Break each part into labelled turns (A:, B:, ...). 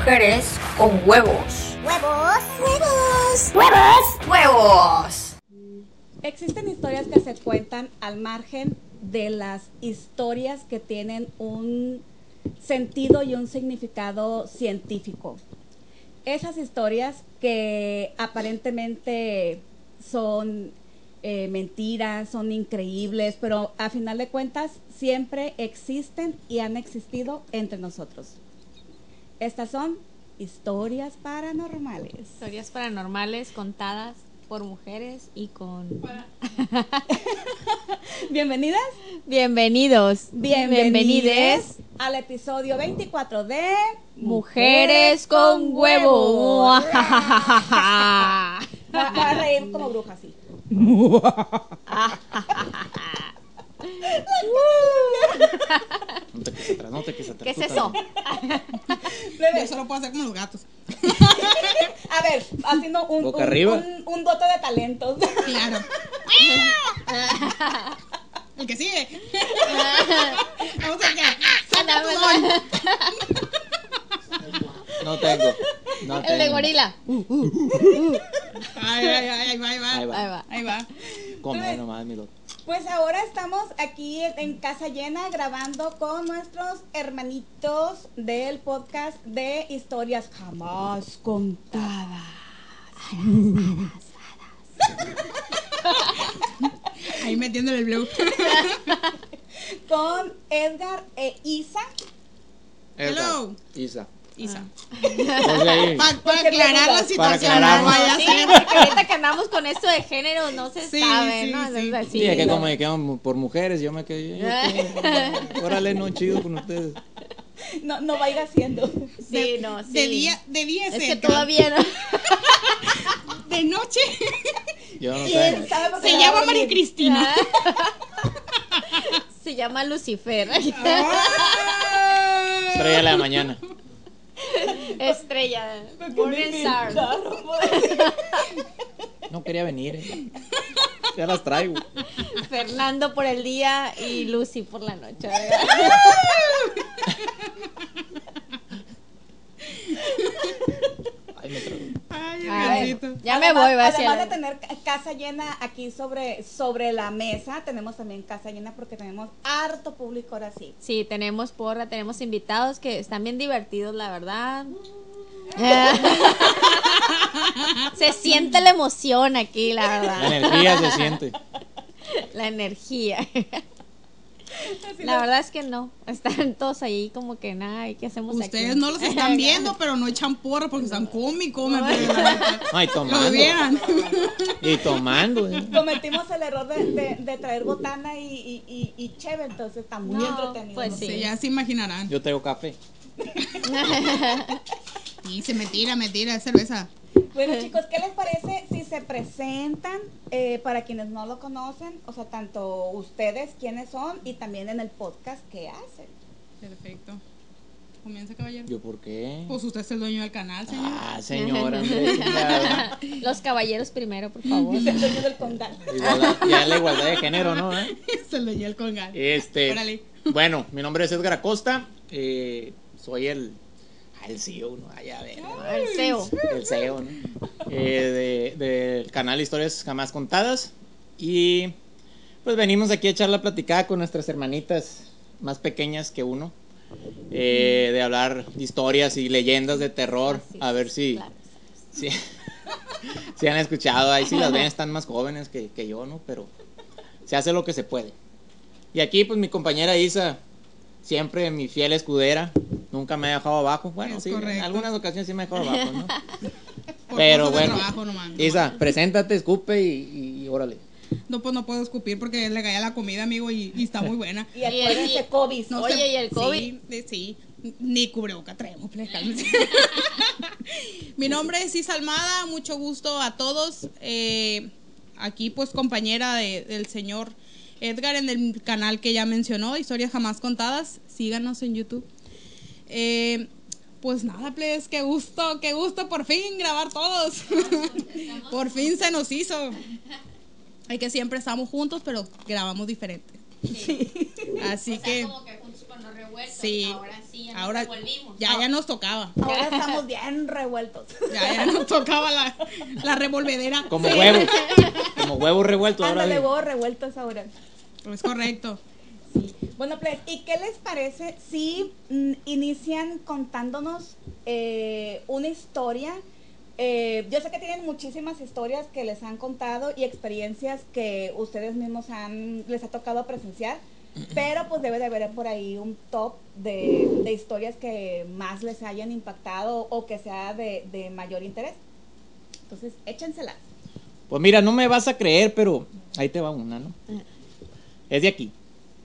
A: mujeres con huevos.
B: ¡Huevos! ¡Huevos! ¡Huevos!
A: ¡Huevos!
C: Existen historias que se cuentan al margen de las historias que tienen un sentido y un significado científico. Esas historias que aparentemente son eh, mentiras, son increíbles, pero a final de cuentas siempre existen y han existido entre nosotros. Estas son historias paranormales.
D: Historias paranormales contadas por mujeres y con...
C: Bienvenidas,
D: Bienvenidos.
C: bienvenides al episodio 24 de
D: Mujeres con huevo.
C: Va a reír como bruja, sí.
E: No te quise atrás, no te quise atrás.
D: ¿Qué es eso?
F: Yo solo puedo hacer como los gatos.
C: A ver, haciendo un,
E: Boca
C: un,
E: arriba.
C: un, un dote de talentos.
F: Claro. El que sigue. Vamos a ver qué. Saca tu don.
E: No tengo. No
D: El de
E: tengo.
D: gorila.
F: Ay, ay, ay, ahí va, ahí va.
E: Ahí va.
D: Ahí va.
F: Ahí va.
E: Come nomás, mi loco.
C: Pues ahora estamos aquí en- Casa Llena grabando con nuestros hermanitos del podcast de historias jamás contadas.
F: Ahí metiéndole el blue.
C: Con Edgar e Isa.
F: Hello.
E: Isa.
F: Isa. Pa- para aclarar la
E: Para
F: situación.
E: aclarar,
F: no vaya a
D: Sí, porque ahorita que andamos con esto de género no se
F: Sí,
D: sabe,
F: sí,
D: ¿no?
F: sí.
D: Entonces,
E: Sí, es que como me quedan por mujeres, yo me quedé. yo qué, Órale, no chido con ustedes.
C: No, no va a ir haciendo.
D: Sí, no, sí.
F: De día, de día
D: Es que todavía no.
F: De noche.
E: Yo no
C: ¿Quién
E: sé.
F: Se llama María? Cristina.
D: Se llama Lucifer.
F: Ah.
E: Estrella de la mañana.
D: Estrella. Morning Star.
E: No quería venir. eh. Ya las traigo.
D: Fernando por el día y Lucy por la noche. ¿verdad?
E: Ay, me trago.
F: Ay,
D: Ay, ya me
C: Además-
D: voy, va
C: Además
D: la-
C: de tener ca- casa llena aquí sobre, sobre la mesa, tenemos también casa llena porque tenemos harto público ahora sí.
D: Sí, tenemos porra, tenemos invitados que están bien divertidos, la verdad. se siente la emoción aquí, la
E: La
D: verdad.
E: energía se siente.
D: La energía. La verdad es que no. Están todos ahí como que nada, ¿y ¿qué hacemos aquí?
F: Ustedes no los están viendo, pero no echan porra porque están cómicos. neta.
E: Ay,
F: Lo
E: tomando.
F: vieran.
E: Y tomando. eh.
C: Cometimos el error de, de- de traer botana y, y, y, y cheve, entonces está muy
D: No,
C: entretenido.
D: pues
C: ¿no?
D: sí.
F: Sí, ya se imaginarán.
E: Yo traigo café.
F: Y se me tira, me tira cerveza.
C: Bueno chicos, ¿qué les parece si se presentan eh, para quienes no lo conocen? O sea, tanto ustedes quiénes son y también en el podcast que hacen.
F: Perfecto. Comienza, caballero.
E: ¿Yo por qué?
F: Pues usted es el dueño del canal, señor.
E: Ah, señora.
D: Los caballeros primero, por favor.
C: Es el dueño del condal.
E: Igualdad- ya la igualdad de género, ¿no? eh?
F: es el dueño del congal.
E: Este,
F: Órale.
E: bueno, mi nombre es Edgar Acosta. eh, soy el, el CEO, ¿no? Ay, a ver,
D: El CEO.
E: el CEO, ¿no? Eh, de- del canal Historias Jamás Contadas. Y pues venimos aquí a echar la platicada con nuestras hermanitas más pequeñas que uno. eh, de hablar historias y leyendas de terror. A ver si,
D: claro.
E: si, si han escuchado. Ahí si las ven están más jóvenes que, que yo, ¿no? Pero se hace lo que se puede. Y aquí, pues mi compañera Isa, siempre mi fiel escudera, nunca me ha dejado abajo. Bueno,
F: Es
E: sí, en algunas ocasiones sí me ha dejado abajo, ¿no? Pero bueno,
F: trabajo.
E: Isa, preséntate, escupe y, y órale.
F: No, pues no puedo escupir porque le caía la comida, amigo, y, y está muy buena.
C: Y acuérdense,
D: y-
C: COVID.
F: No
D: Oye, ¿y el COVID?
F: Sí, sí. Ni cubreboca traemos, pues. Mi nombre es Isa Almada, mucho gusto a todos. Eh, aquí, pues, compañera de- del señor Edgar en el canal que ya mencionó, Historias Jamás Contadas. Síganos en YouTube. Eh, pues nada, pues, qué gusto, qué gusto por fin grabar todos. por fin se nos hizo. Hay que siempre estamos juntos, pero grabamos diferente. Así que.
D: como que juntos con los revueltos.
F: Sí.
D: Ahora sí, ya
F: Ahora
D: nos revolvimos.
F: ya, ya nos tocaba.
C: Ahora estamos bien revueltos.
F: Ya, ya nos tocaba la, la revolvedera.
E: Como huevo. Como huevo revuelto ahora.
C: Ándale,
E: sí.
C: huevos revueltos ahora.
F: Es correcto.
C: Sí. Bueno, pues, ¿y qué les parece si mm, inician contándonos eh, una historia? Eh, yo sé que tienen muchísimas historias que les han contado y experiencias que ustedes mismos han, les ha tocado presenciar, pero pues debe de haber por ahí un top de, de historias que más les hayan impactado o que sea de, de mayor interés. Entonces, échenselas.
E: Pues mira, no me vas a creer, pero ahí te va una, ¿no? Es de aquí.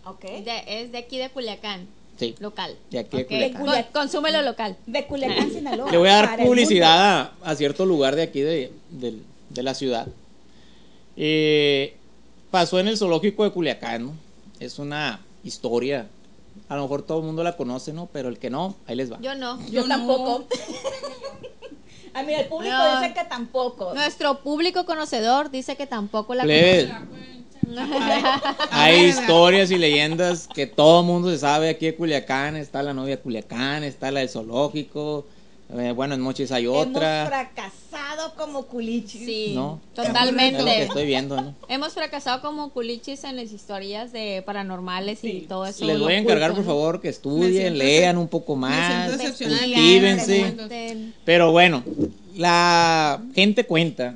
C: ¿Ok?
D: De- es de aquí de Culiacán,
E: Sí.
D: local.
E: De aquí de. Culiacán.
D: Con- consúmelo local.
C: De Culiacán, Sinaloa.
E: Le voy a dar publicidad a, a cierto lugar de aquí de, de la ciudad. Eh, pasó en el zoológico de Culiacán, ¿no? Es una historia. A lo mejor todo el mundo la conoce, ¿no? Pero el que no, ahí les va.
D: Yo no.
C: Yo,
F: Yo
C: tampoco. A mí el público
D: No.
C: dice que tampoco.
D: Nuestro público conocedor dice que tampoco la
E: Plebes,
D: conoce.
E: Hay historias y leyendas que todo el mundo se sabe aquí de Culiacán. Está la novia de Culiacán, está la del zoológico. eh, bueno, en Mochis hay
C: Hemos
E: otra.
C: fracasado como culichis.
D: Sí,
E: ¿No? Es lo que
D: totalmente.
E: estoy viendo, ¿no?
D: Hemos fracasado como culichis en las historias de paranormales y todo eso.
E: Les voy a encargar, por favor, que estudien,
F: siento
E: lean un poco más, cultívense. Pero bueno, la gente cuenta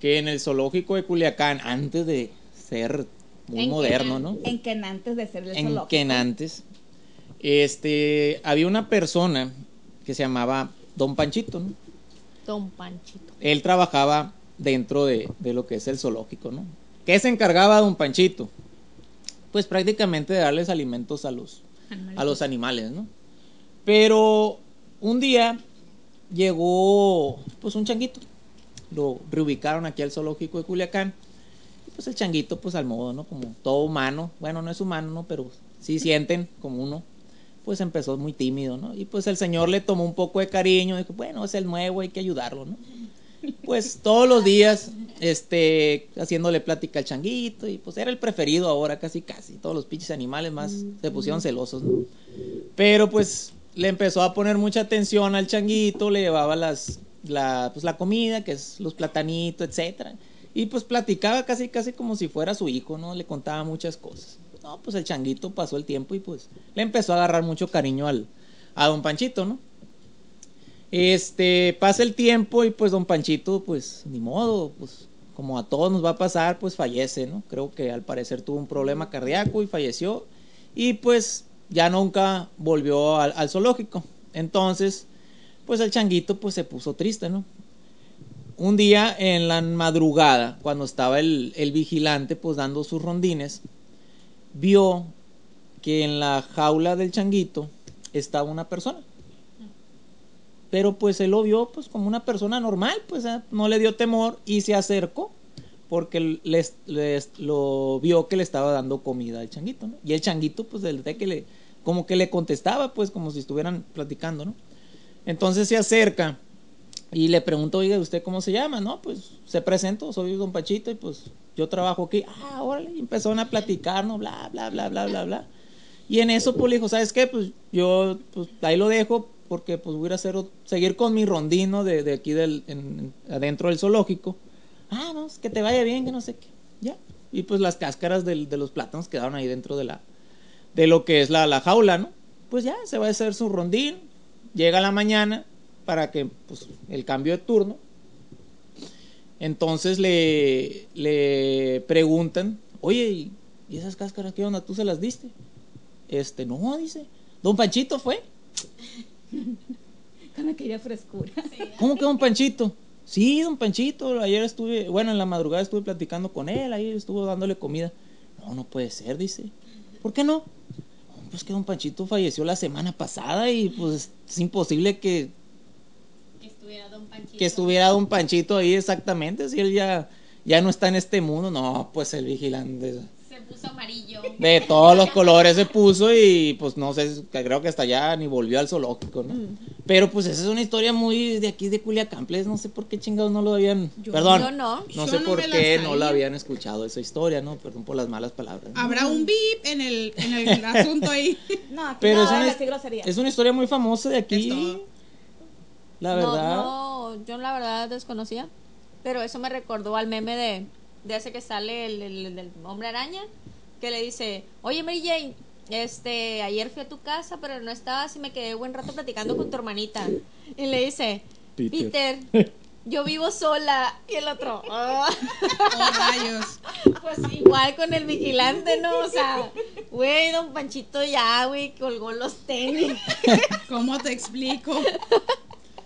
E: que en el zoológico de Culiacán, antes de ser muy
D: En
E: moderno. ¿no?
C: En que antes de ser el
E: En
C: zoológico.
E: Quenantes, este, había una persona que se llamaba Don Panchito, ¿no?
D: Don Panchito.
E: Él trabajaba dentro de, de lo que es el zoológico, ¿no? ¿Qué se encargaba Don Panchito? Pues prácticamente de darles alimentos a los, a los animales, ¿no? Pero un día llegó pues un changuito. Lo reubicaron aquí al zoológico de Culiacán. Pues el changuito pues al modo, ¿no? Como todo humano. Bueno, no es humano, ¿no? Pero sí sienten como uno. Pues empezó muy tímido, ¿no? Y pues el señor le tomó un poco de cariño. Dijo, bueno, es el nuevo, hay que ayudarlo, ¿no? Pues todos los días, este, haciéndole plática al changuito. Y pues era el preferido ahora, casi, casi. Todos los pinches animales más se pusieron celosos, ¿no? Pero pues le empezó a poner mucha atención al changuito, le llevaba las, la, pues, la comida, que es los platanitos, etcétera. Y pues platicaba casi, casi como si fuera su hijo, ¿no? Le contaba muchas cosas. No, pues el changuito pasó el tiempo y pues le empezó a agarrar mucho cariño al, a don Panchito, ¿no? Este, pasa el tiempo y pues don Panchito, pues ni modo, pues como a todos nos va a pasar, pues fallece, ¿no? Creo que al parecer tuvo un problema cardíaco y falleció. Y pues ya nunca volvió al, al zoológico. Entonces, pues el changuito pues se puso triste, ¿no? Un día en la madrugada, cuando estaba el, vigilante pues dando sus rondines, vio que en la jaula del changuito estaba una persona. Pero pues él lo vio pues como una persona normal, pues ¿eh? no le dio temor y se acercó porque les- lo vio que le estaba dando comida al changuito, ¿no? Y el changuito pues desde que le como que le contestaba pues como si estuvieran platicando, ¿no? Entonces se acerca y le pregunta, oiga, ¿usted cómo se llama? No, pues se presentó, soy don Pachito y pues yo trabajo aquí. Ah, órale, y empezaron a platicar, ¿no? Bla, bla, bla, bla, bla, bla. Y en eso pues le dijo, ¿sabes qué? Pues yo pues ahí lo dejo porque pues voy a hacer, seguir con mi rondino de, de aquí del, en- en- adentro del zoológico. Ah, vamos, que te vaya bien, que no sé qué. Ya. Y pues las cáscaras del- de los plátanos quedaron ahí dentro de la, de lo que es la, la jaula, ¿no? Pues ya, se va a hacer su rondín, llega la mañana para que, pues, el cambio de turno. Entonces le, le preguntan, oye, ¿y, esas cáscaras qué onda? ¿Tú se las diste? Este, no, dice. Don Panchito fue.
C: Con aquella frescura.
E: ¿Cómo que don Panchito? Sí, don Panchito, ayer estuve, bueno, en la madrugada estuve platicando con él, ahí estuvo dándole comida. No, no puede ser, dice. ¿Por qué no? "No, Pues que don Panchito falleció la semana pasada y pues es imposible Que
D: estuviera Don Panchito.
E: que estuviera don Panchito ahí exactamente, si él ya, ya no está en este mundo. No, pues el vigilante.
D: Se puso amarillo.
E: De todos los colores se puso y pues no sé, creo que hasta allá ni volvió al zoológico, ¿no?
D: Mm.
E: Pero pues esa es una historia muy de aquí de Culiacán, pues, no sé por qué chingados no lo habían, perdón,
D: yo no.
F: Yo
E: sé
F: no
E: por qué no la habían escuchado esa historia, ¿no? Perdón por las malas palabras. ¿no?
F: Habrá un beep en el, en el asunto ahí.
C: No, aquí
E: Pero
C: no
E: es una, es una historia muy famosa de
F: Es
E: aquí. La verdad.
D: No, no, yo la verdad desconocía. Pero eso me recordó al meme de, de ese que sale el, el- hombre araña, que le dice, oye Mary Jane, este, ayer fui a tu casa, pero no estabas y me quedé buen rato platicando con tu hermanita. Y le dice,
E: Peter.
D: Peter, yo vivo sola. Y el otro, "Ah".
F: Oh, rayos.
D: pues igual con el vigilante, ¿no? O sea, güey, don Panchito ya, güey, colgó los tenis.
F: ¿Cómo te explico?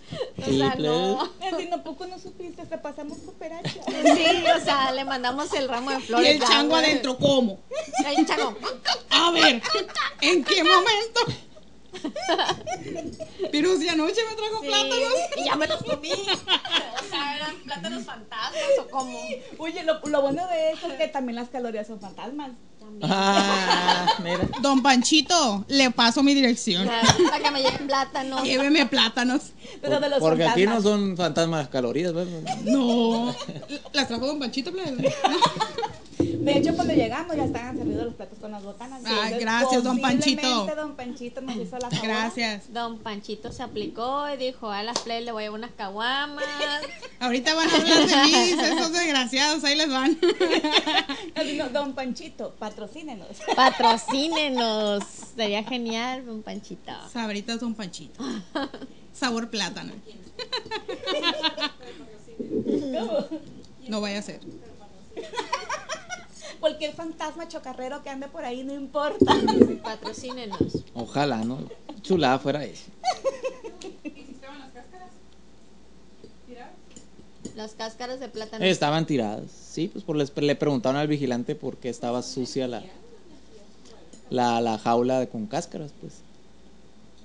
D: O sea, no.
C: Así no poco no supiste, te pasamos cooperacha.
D: Sí, o sea, le mandamos el ramo de
F: Y
D: flores.
F: el
D: ya,
F: chango adentro, ¿cómo?
D: El chango.
F: A ver, ¿en qué momento? Pero si anoche me trajo
D: Sí,
F: plátanos.
D: y ya me los comí. O sea, eran plátanos fantasmas o cómo.
C: Oye, lo, lo bueno de eso es que también las calorías son fantasmas.
E: Ah, mira.
F: Don Panchito, le paso mi dirección.
D: Para que me lleguen plátanos.
F: Lléveme plátanos.
C: Pero de los
E: Porque aquí no son fantasmas calorías, ¿verdad?
F: No. ¿Las trajo Don Panchito, plebe?
C: De hecho, cuando llegamos ya estaban servidos los platos con las botanas.
F: Ah, gracias, don Panchito.
C: don Panchito nos hizo la favor.
F: Gracias.
D: Don Panchito se aplicó y dijo, a las play le voy a llevar unas caguamas.
F: Ahorita van a hablar de mí, esos desgraciados, ahí les van.
C: Don Panchito, patrocínenos.
D: Patrocínenos. Sería genial, don Panchito.
F: Sabritas Don Panchito. Sabor plátano. No vaya a ser.
C: Cualquier fantasma chocarrero que ande por ahí, no importa.
D: Patrocínenos.
E: Ojalá, ¿no? Chulada fuera eso.
D: Las cáscaras de plátano.
E: Estaban tiradas. Sí, pues por les, le preguntaron al vigilante por qué estaba sucia la, la, la jaula con cáscaras, pues.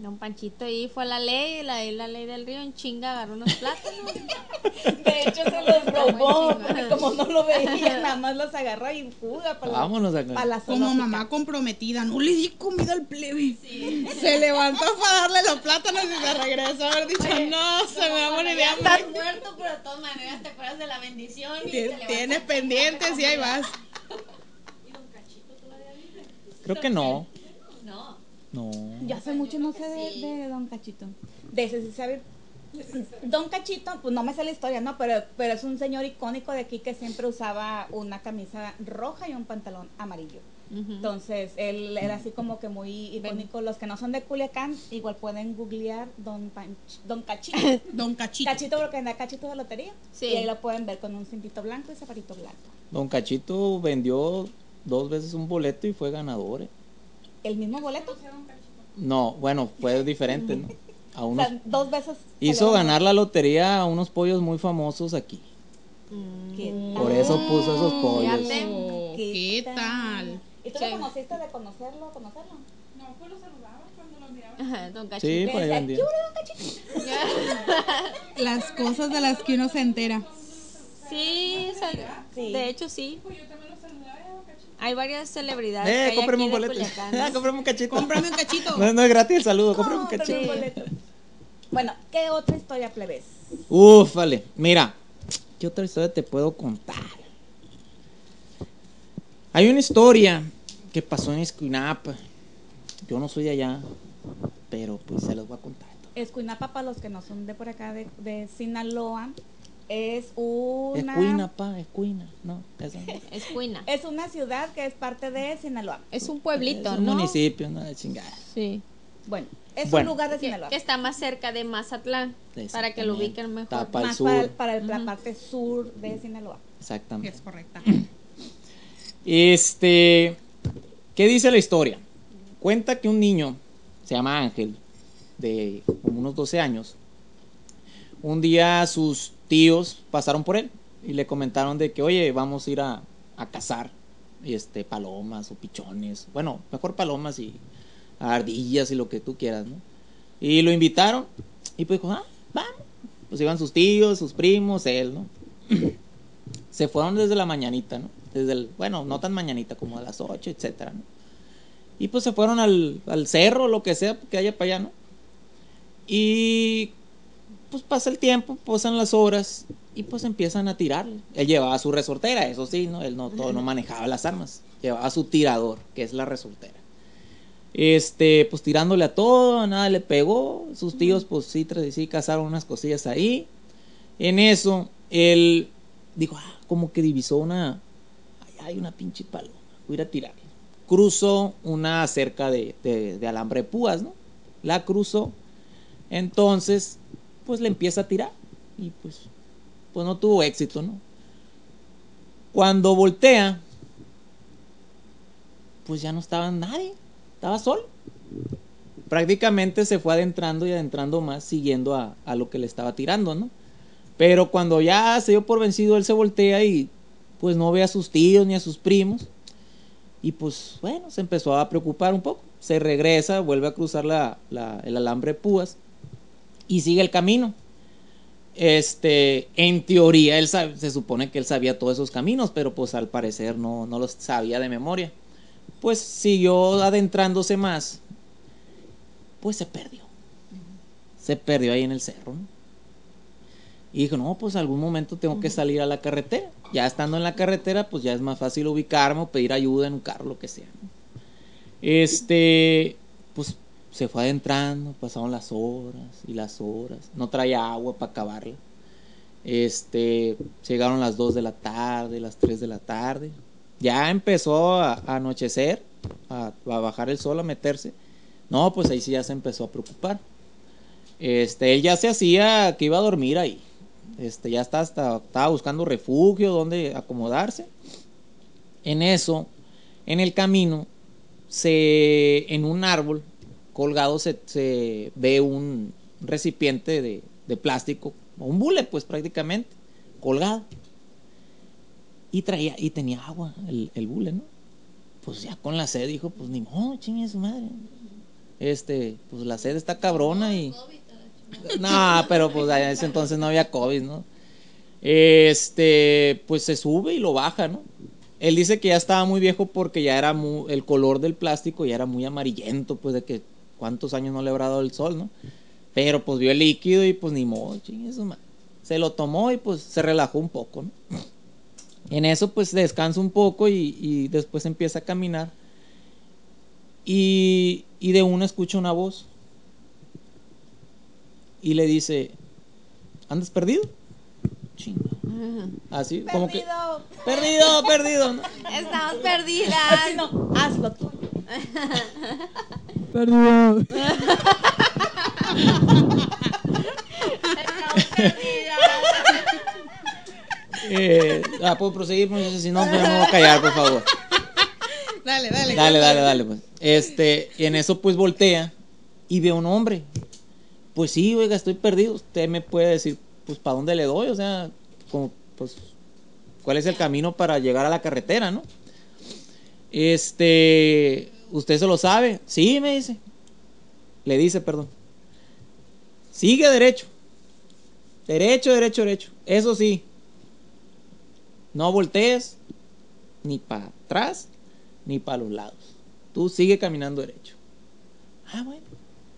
D: Don Panchito ahí fue a la ley, la, la ley del río en chinga agarró unos plátanos.
C: De hecho, se los robó, porque como no lo veía, nada más los agarró y fuga para
E: Vámonos
C: la, para la
F: Como
C: zoológica.
F: mamá comprometida, no le di comida al plebe. Se levantó para darle los plátanos y se regresó a haber dicho, no, se me va a morir de hambre.
D: Estás muerto, pero de todas maneras te acuerdas de la bendición y
F: Tien- Tienes pendientes y ahí vas.
E: Creo que no.
D: No.
C: Ya hace mucho no sé de, de Don Cachito. De ese sí sabe. Don Cachito, pues no me sé la historia, ¿no? Pero, pero es un señor icónico de aquí que siempre usaba una camisa roja y un pantalón amarillo. Entonces, él era así como que muy icónico. Los que no son de Culiacán, igual pueden googlear Don, Panch- Don Cachito.
F: Don Cachito.
C: Cachito porque anda Cachito de lotería.
D: Sí.
C: Y ahí lo pueden ver con un cintito blanco y zapatito blanco.
E: Don Cachito vendió dos veces un boleto y fue ganador. ¿eh?
C: ¿El mismo boleto?
E: No, bueno, fue diferente, ¿no? A
C: O
E: unos,
C: sea, dos veces.
E: hizo ganar la lotería a unos pollos muy famosos aquí.
C: ¿Qué
E: Por
C: tal?
E: eso puso esos pollos.
F: Oh, ¿Qué tal?
C: ¿Y tú lo conociste de conocerlo, conocerlo?
D: Ajá, Don Cachito.
E: Sí, por ahí vendía.
C: "¿Qué hubo, don Cachito?"
F: Las cosas de las que uno se entera.
D: Sí, sal-
C: Sí.
D: de hecho sí. Hay varias celebridades que
E: Eh,
D: hay
E: cómprame
D: aquí
E: un boleto. Ah, cómprame un cachito.
F: Cómprame un cachito.
E: No, no es gratis el saludo, cómprame un cachito.
C: un boleto. Bueno, ¿qué otra historia plebes?
E: Uf, vale. Mira, ¿qué otra historia te puedo contar? Hay una historia que pasó en Escuinapa. Yo no soy de allá, pero pues se los voy a contar.
C: Escuinapa, para los que no son de por acá, de, de Sinaloa, es una...
E: Escuinapa, Escuina, no, esa no.
D: Es Cuina.
C: Es una ciudad que es parte de Sinaloa.
D: Es un pueblito,
E: Es un
D: ¿no?
E: municipio, no de chingada.
D: Sí.
C: Bueno, es
E: Bueno.
C: un lugar de
D: Que,
C: Sinaloa.
D: que está más cerca de Mazatlán. Para que lo ubiquen mejor.
E: Está para el
C: Más para, el-
E: sur.
C: para el- la parte sur de Sinaloa.
E: Exactamente.
F: Es correcta.
E: Este, ¿qué dice la historia? Cuenta que un niño, se llama Ángel, de como unos 12 años, un día sus tíos pasaron por él y le comentaron de que, oye, vamos a ir a, a cazar este, palomas o pichones, bueno, mejor palomas y ardillas y lo que tú quieras, ¿no? Y lo invitaron y pues dijo, ah, vamos. Pues iban sus tíos, sus primos, él, ¿no? Se fueron desde la mañanita, ¿no? Desde el, bueno, no tan mañanita como a las 8, etcétera, ¿no? Y pues se fueron al, al cerro, lo que sea que haya para allá, ¿no? Y pues pasa el tiempo, pasan las horas y pues empiezan a tirarle. Él llevaba su resortera, eso sí, ¿no? Él no, todo, no manejaba las armas. Llevaba su tirador, que es la resortera. Este, pues tirándole a todo, nada le pegó. Sus tíos, pues sí, sí cazaron unas cosillas ahí. En eso, él dijo, ah, como que divisó una. Ay, hay una pinche paloma. Voy a ir a tirar. Cruzó una cerca de, de, de alambre de púas, ¿no? La cruzó. Entonces, pues le empieza a tirar. Y pues, pues no tuvo éxito, ¿no? Cuando voltea, pues ya no estaba nadie. Estaba solo. Prácticamente se fue adentrando y adentrando más, siguiendo a, a lo que le estaba tirando, ¿no? Pero cuando ya se dio por vencido, él se voltea y pues no ve a sus tíos ni a sus primos. Y pues bueno, se empezó a preocupar un poco. Se regresa, vuelve a cruzar la, la- el alambre de púas y sigue el camino. Este, en teoría, él sab- se supone que él sabía todos esos caminos, pero pues al parecer no, no los sabía de memoria. Pues siguió adentrándose más. Pues se perdió. Se perdió ahí en el cerro. ¿no? Y dijo, no, pues algún momento tengo que salir a la carretera. Ya estando en la carretera, pues ya es más fácil ubicarme o pedir ayuda en un carro, lo que sea. ¿no? Este, pues se fue adentrando, pasaron las horas y las horas. No traía agua para acabarla. Este, llegaron las 2 de la tarde, las 3 de la tarde. Ya empezó a, anochecer, a, a bajar el sol, a meterse. No, pues ahí sí ya se empezó a preocupar. Este, él ya se hacía que iba a dormir ahí. Este, ya está, hasta, estaba buscando refugio, donde acomodarse. En eso, en el camino, se, en un árbol colgado se, se ve un recipiente de, de plástico, o un bule, pues prácticamente, colgado. Y traía, y tenía agua el, el bule, ¿no? Pues ya con la sed dijo, pues ni modo, chingue su madre. Este, pues la sed está cabrona y. No, pero pues en ese entonces no había COVID, ¿no? Este, pues se sube y lo baja, ¿no? Él dice que ya estaba muy viejo porque ya era muy, el color del plástico ya era muy amarillento, pues de que cuántos años no le habrá dado el sol, ¿no? Pero pues vio el líquido y pues ni modo, chingue su madre. Se lo tomó y pues se relajó un poco, ¿no? En eso pues descansa un poco y, y después empieza a caminar. Y, y de una escucha una voz. Y le dice, ¿andas perdido? Chinga. Así, como que... Perdido, perdido. ¿no?
D: Estamos perdidas.
C: Así no, hazlo tú.
E: Eh, ah, puedo proseguir, pues, si no, pues, me voy a callar, por favor.
F: Dale, dale.
E: Dale, dale, dale, pues. Este, y en eso pues voltea y ve a un hombre. Pues sí, oiga, estoy perdido. Usted me puede decir, pues, ¿para dónde le doy? O sea, como, pues, ¿cuál es el camino para llegar a la carretera, no? Este, ¿usted se lo sabe? Sí, me dice. Le dice, perdón. Sigue derecho. Derecho, derecho, derecho. Eso sí. No voltees ni para atrás ni para los lados. Tú sigue caminando derecho. Ah, bueno.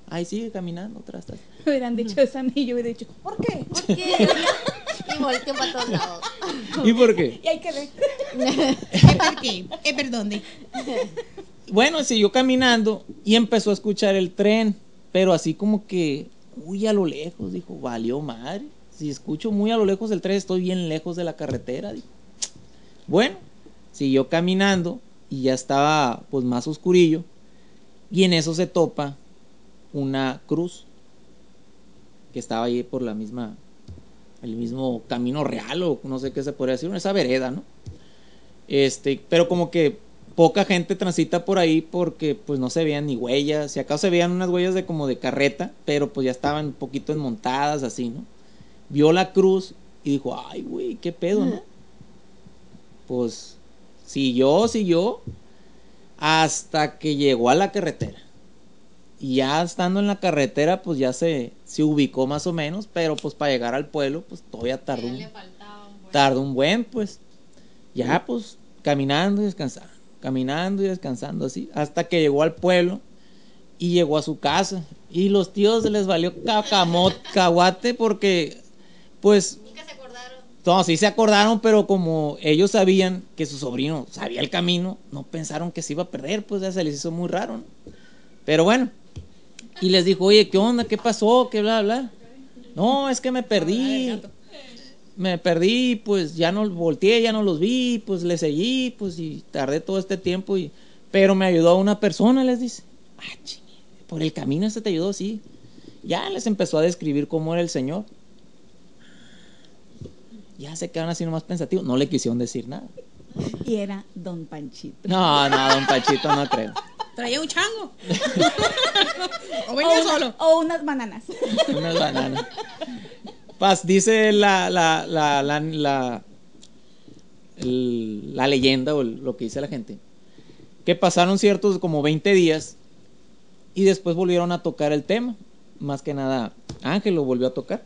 E: Ahí sigue caminando atrás. atrás.
C: Me hubieran dicho eso a mí, yo hubiera dicho, ¿por qué?
D: ¿Por qué? Y volteo para todos lados.
E: ¿Y por qué?
C: Y hay que ver.
F: ¿Eh, por qué? ¿Eh, por dónde?
E: Bueno, siguió caminando y empezó a escuchar el tren, pero así como que muy a lo lejos, dijo, valió madre. Si escucho muy a lo lejos el tren, estoy bien lejos de la carretera. dijo. Bueno, siguió caminando y ya estaba pues más oscurillo y en eso se topa una cruz que estaba ahí por la misma el mismo camino real o no sé qué se podría decir, esa vereda, ¿no? Este, pero como que poca gente transita por ahí porque pues no se veían ni huellas, si acaso se veían unas huellas de como de carreta, pero pues ya estaban un poquito enmontadas así, ¿no? Vio la cruz y dijo, ay, güey, qué pedo, ¿no? Pues siguió, siguió, hasta que llegó a la carretera. Y ya estando en la carretera, pues ya se, se ubicó más o menos, pero pues para llegar al pueblo, pues todavía tardó un, tardó un buen, pues. Ya, pues, caminando y descansando, caminando y descansando así, hasta que llegó al pueblo y llegó a su casa. Y los tíos les valió cacamot, caguate, porque pues
B: Nunca se acordaron.
E: no, sí se acordaron, pero como ellos sabían que su sobrino sabía el camino, no pensaron que se iba a perder, pues ya se les hizo muy raro. ¿no? Pero bueno, y les dijo, oye, ¿qué onda? ¿Qué pasó? ¿Qué bla, bla? No, es que me perdí. Me perdí, pues ya no volteé, ya no los vi, pues le seguí, pues y tardé todo este tiempo, y, pero me ayudó una persona, les dice. Ah, chingue, por el camino este te ayudó, sí. Ya les empezó a describir cómo era el Señor. Ya se quedaron así nomás pensativos. No le quisieron decir nada.
C: Y era Don Panchito.
E: No, no, don Pachito no creo.
F: Traía un chango. o
C: O,
F: venía
C: una-
F: solo.
C: o unas bananas.
E: Unas bananas. Paz, dice la, la, la, la, la, el- la leyenda o el- lo que dice la gente, que pasaron ciertos como 20 días y después volvieron a tocar el tema. Más que nada, Ángel lo volvió a tocar.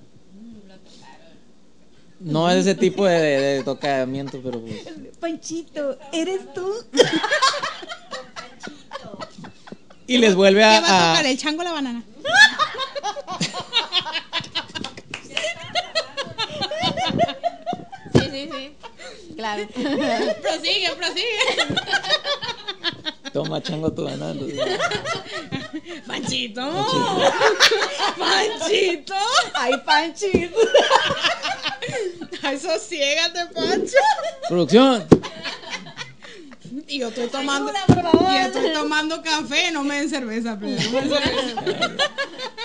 E: No es ese tipo de, de- de tocamiento, pero pues,
C: Panchito, ¿eres tú?
E: Y les vuelve
F: ¿Qué
E: a,
F: va a
E: a-
F: tocar? ¿El chango o la banana?
D: Sí, sí, sí. Claro.
F: prosigue, prosigue.
E: Toma chango tu banana.
F: Panchito. Panchito.
C: Ay, Panchito.
F: Ay, sosiégate, Pancho.
E: Producción.
F: Y yo estoy tomando.
C: Ayuda.
F: Y estoy tomando café, no me den cerveza, pero no me den cerveza.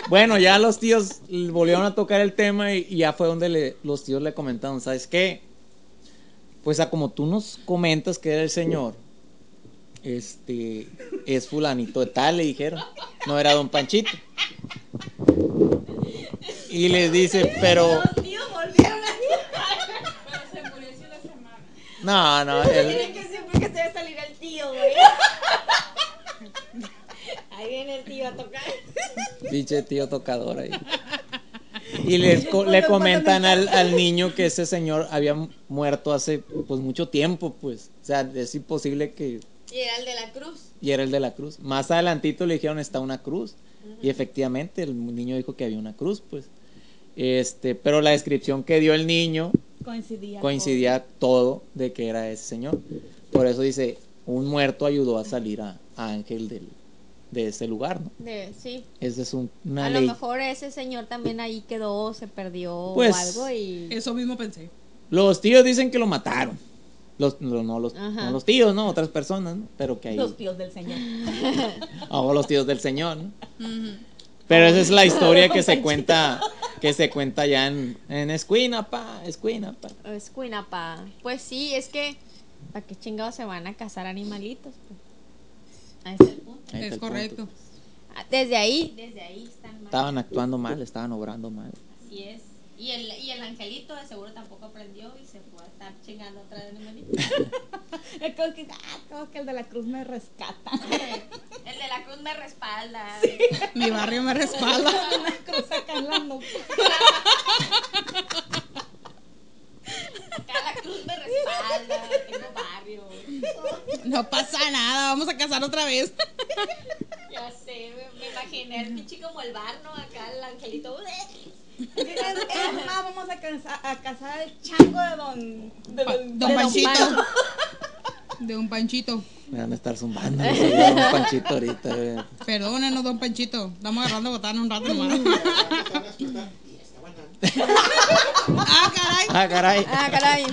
E: Bueno, ya los tíos volvieron a tocar el tema y, y ya fue donde le- los tíos le comentaron, ¿sabes qué? Pues a como tú nos comentas que era el señor, este, es fulanito de tal, le dijeron, no era don Panchito. Y les dice, pero... No, no, él-
B: que siempre que se va a salir el tío, güey. Ahí viene el tío a tocar.
E: Pinche tío tocador ahí. Y les co- le comentan al, al niño que ese señor había mu- muerto hace pues mucho tiempo, pues. O sea, es imposible que...
B: Y era el de la cruz.
E: Y era el de la cruz. Más adelantito le dijeron está una cruz. Y efectivamente el niño dijo que había una cruz, pues. Este, pero la descripción que dio el niño
C: Coincidía.
E: coincidía todo de que era ese señor. Por eso dice, un muerto ayudó a salir a, a Ángel del, de ese lugar, ¿no?
D: De- sí.
E: Esa es un- una
D: A lo mejor ese señor también ahí quedó, se perdió
E: Pues,
D: o algo y.
F: Eso mismo pensé.
E: Los tíos dicen que lo mataron. Los, no, no los, no los tíos, ¿no? Otras personas, ¿no? Pero que ahí...
C: Los tíos del Señor.
E: O los tíos del Señor, ¿no? Pero esa es la historia que se cuenta que se cuenta ya en, en Escuinapa, Escuinapa.
D: Es cuinapa. Pues sí, es que. ¿Para qué chingados se van a cazar animalitos? Pues? Ahí está el punto.
E: Ahí está
F: Es
E: el punto.
F: correcto.
D: Ah, Desde ahí, desde ahí están mal.
E: Estaban actuando mal, estaban obrando mal.
D: Así es. Y el, y el angelito de seguro tampoco aprendió y se fue a estar chingando otra de animalitos.
C: Es como que, ah, como que el de la cruz me rescata.
D: el de la cruz me respalda.
F: Mi barrio me respalda.
C: Una cruz acá en la nuca.
D: La cruz me respalda. Tengo barrio.
F: No pasa nada, vamos a casar otra vez.
D: Ya sé, me, me imaginé el pinche como el bar, ¿no? Acá el angelito.
C: Es más, vamos a, cansa- a casar al chango de don. De don,
F: Don
C: de
F: Panchito. De un Panchito.
E: Me van a estar zumbando. no sé, un panchito ahorita. güey.
F: Perdónenos, don Panchito. Estamos agarrando botana un rato nomás. Ah, caray.
E: Ah, caray.
D: Ah, caray.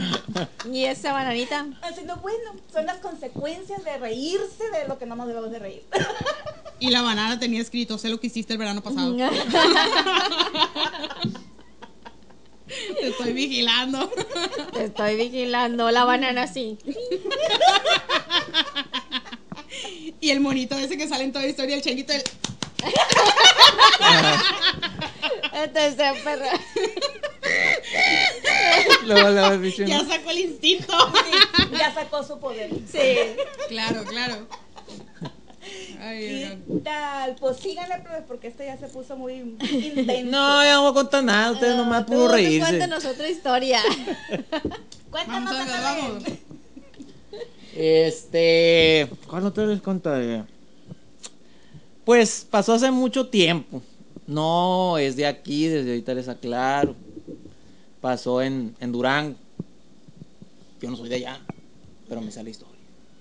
D: ¿Y esa bananita?
C: Haciendo, bueno, son las consecuencias de reírse de lo que no nos debemos de reír.
F: Y la banana tenía escrito, sé lo que hiciste el verano pasado. Te estoy vigilando.
D: Te estoy vigilando la banana así.
F: Y el monito ese que sale en toda la historia, el changuito del...
D: Entonces, perra.
E: Luego, luego, el bicho,
F: Ya sacó el instinto.
C: ya sacó su poder.
D: Sí.
F: Claro, claro. Ay,
C: ¿Qué
F: no.
C: tal? Pues síganle, plebes, porque este ya se puso muy intenso.
E: No, ya no voy a contar nada. Ustedes nomás puro
D: Tú,
E: reírse.
D: Cuéntanos otra historia.
C: Cuéntanos
F: Vamos
C: otra
F: vamos.
E: Este. ¿Cuál otro les contaré? Pues pasó hace mucho tiempo. No es de aquí, desde ahorita les aclaro. Pasó en, en Durango. Yo no soy de allá, pero me sale historia.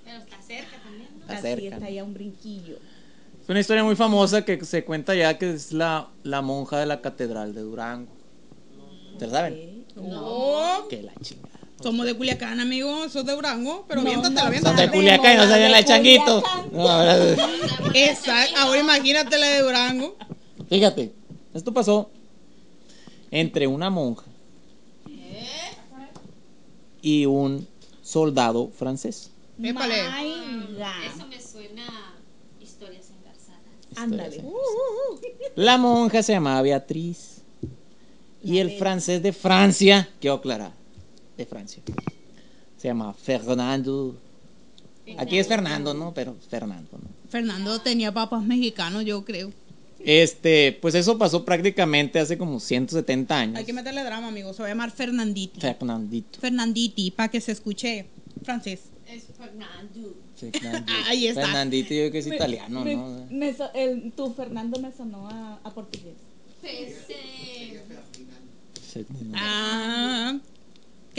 B: Pero está cerca también, ¿no?
E: Está
C: Así
E: cerca.
C: está ya un brinquillo.
E: Es una historia muy famosa que se cuenta ya que es la, la monja de la catedral de Durango. ¿Se la saben?
F: No.
E: Que la chingada.
F: Somos de Culiacán, amigo. Sos de Durango. Pero
C: No,
F: viéntatela,
C: no,
F: viéntatela.
E: Son de Culiacán y no
C: de
E: la de changuito. No, ahora-
F: Exacto. Ahora imagínate la de Durango.
E: Fíjate, esto pasó entre una monja y un soldado francés.
F: Épale.
B: Eso me suena a historias engarzadas.
C: Ándale.
E: La monja se llamaba Beatriz y el francés de Francia, quiero aclarar, de Francia, se llama Fernando. Aquí es Fernando, ¿no? Pero Fernando, ¿no?
F: Fernando tenía papás mexicanos, yo creo.
E: Este, pues eso pasó prácticamente hace como 170 años.
F: Hay que meterle drama, amigo. Se va a llamar Fernanditi.
E: Fernandito.
F: Fernanditi, para que se escuche francés.
B: Es Fernando.
E: Fernandito.
F: Ahí está.
E: Fernandito, yo creo que es italiano,
C: Me-
E: ¿no?
C: me so- el- tu Fernando me sonó a, a portugués.
B: Pues, eh,
F: Ah.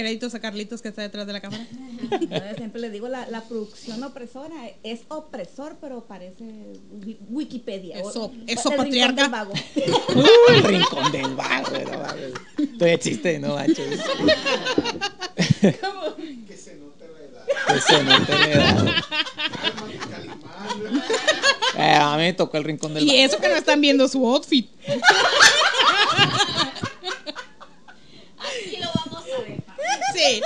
F: Créditos a Carlitos que está detrás de la cámara.
C: Yo siempre le digo, la, la producción opresora es opresor, pero parece wi- Wikipedia.
F: Eso- eso,
C: el rincón
F: patriarca.
C: del vago.
E: Uh, el rincón del vago, no. Todavía existe, no manches.
G: Que se note la edad.
E: Que se note la edad. Eh, a mí me tocó el rincón del
F: Y
E: vago.
F: eso que no están viendo su outfit.
B: aquí lo vamos a dejar.
F: Sí.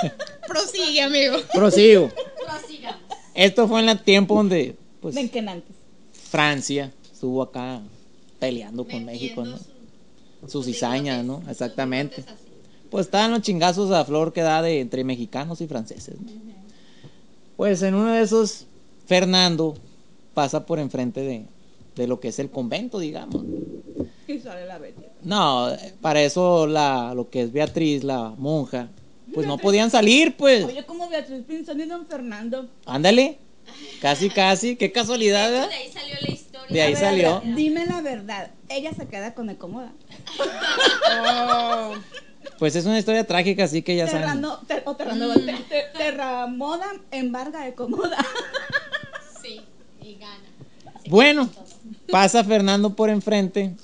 F: Prosigue, amigo.
E: Prosigo.
B: Prosigamos.
E: Esto fue en el tiempo donde, pues,
C: antes.
E: Francia estuvo acá peleando con México, ¿no?
B: su-
E: Sus
B: sus
E: cizañas,
B: bigotes,
E: ¿no? Exactamente. Pues estaban los chingazos a flor que da de entre mexicanos y franceses. ¿no? Pues en uno de esos, Fernando pasa por enfrente de, de lo que es el convento, digamos.
C: Y sale la.
E: No, para eso la, lo que es Beatriz, la monja, pues no podían salir, pues.
C: Oye, como Beatriz Pinzón y Don Fernando.
E: Ándale. Casi, casi. Qué casualidad,
B: De ahí salió la historia.
E: De ahí
C: ver,
E: salió.
C: Dime la verdad. Ella se queda con el cómoda.
E: Pues es una historia trágica, así que ya saben.
C: Terrano, ter- o terrano,
E: Mm.
C: te- te- terramoda embarga de cómoda.
B: Sí, y gana. Así
E: Bueno, pasa Fernando por enfrente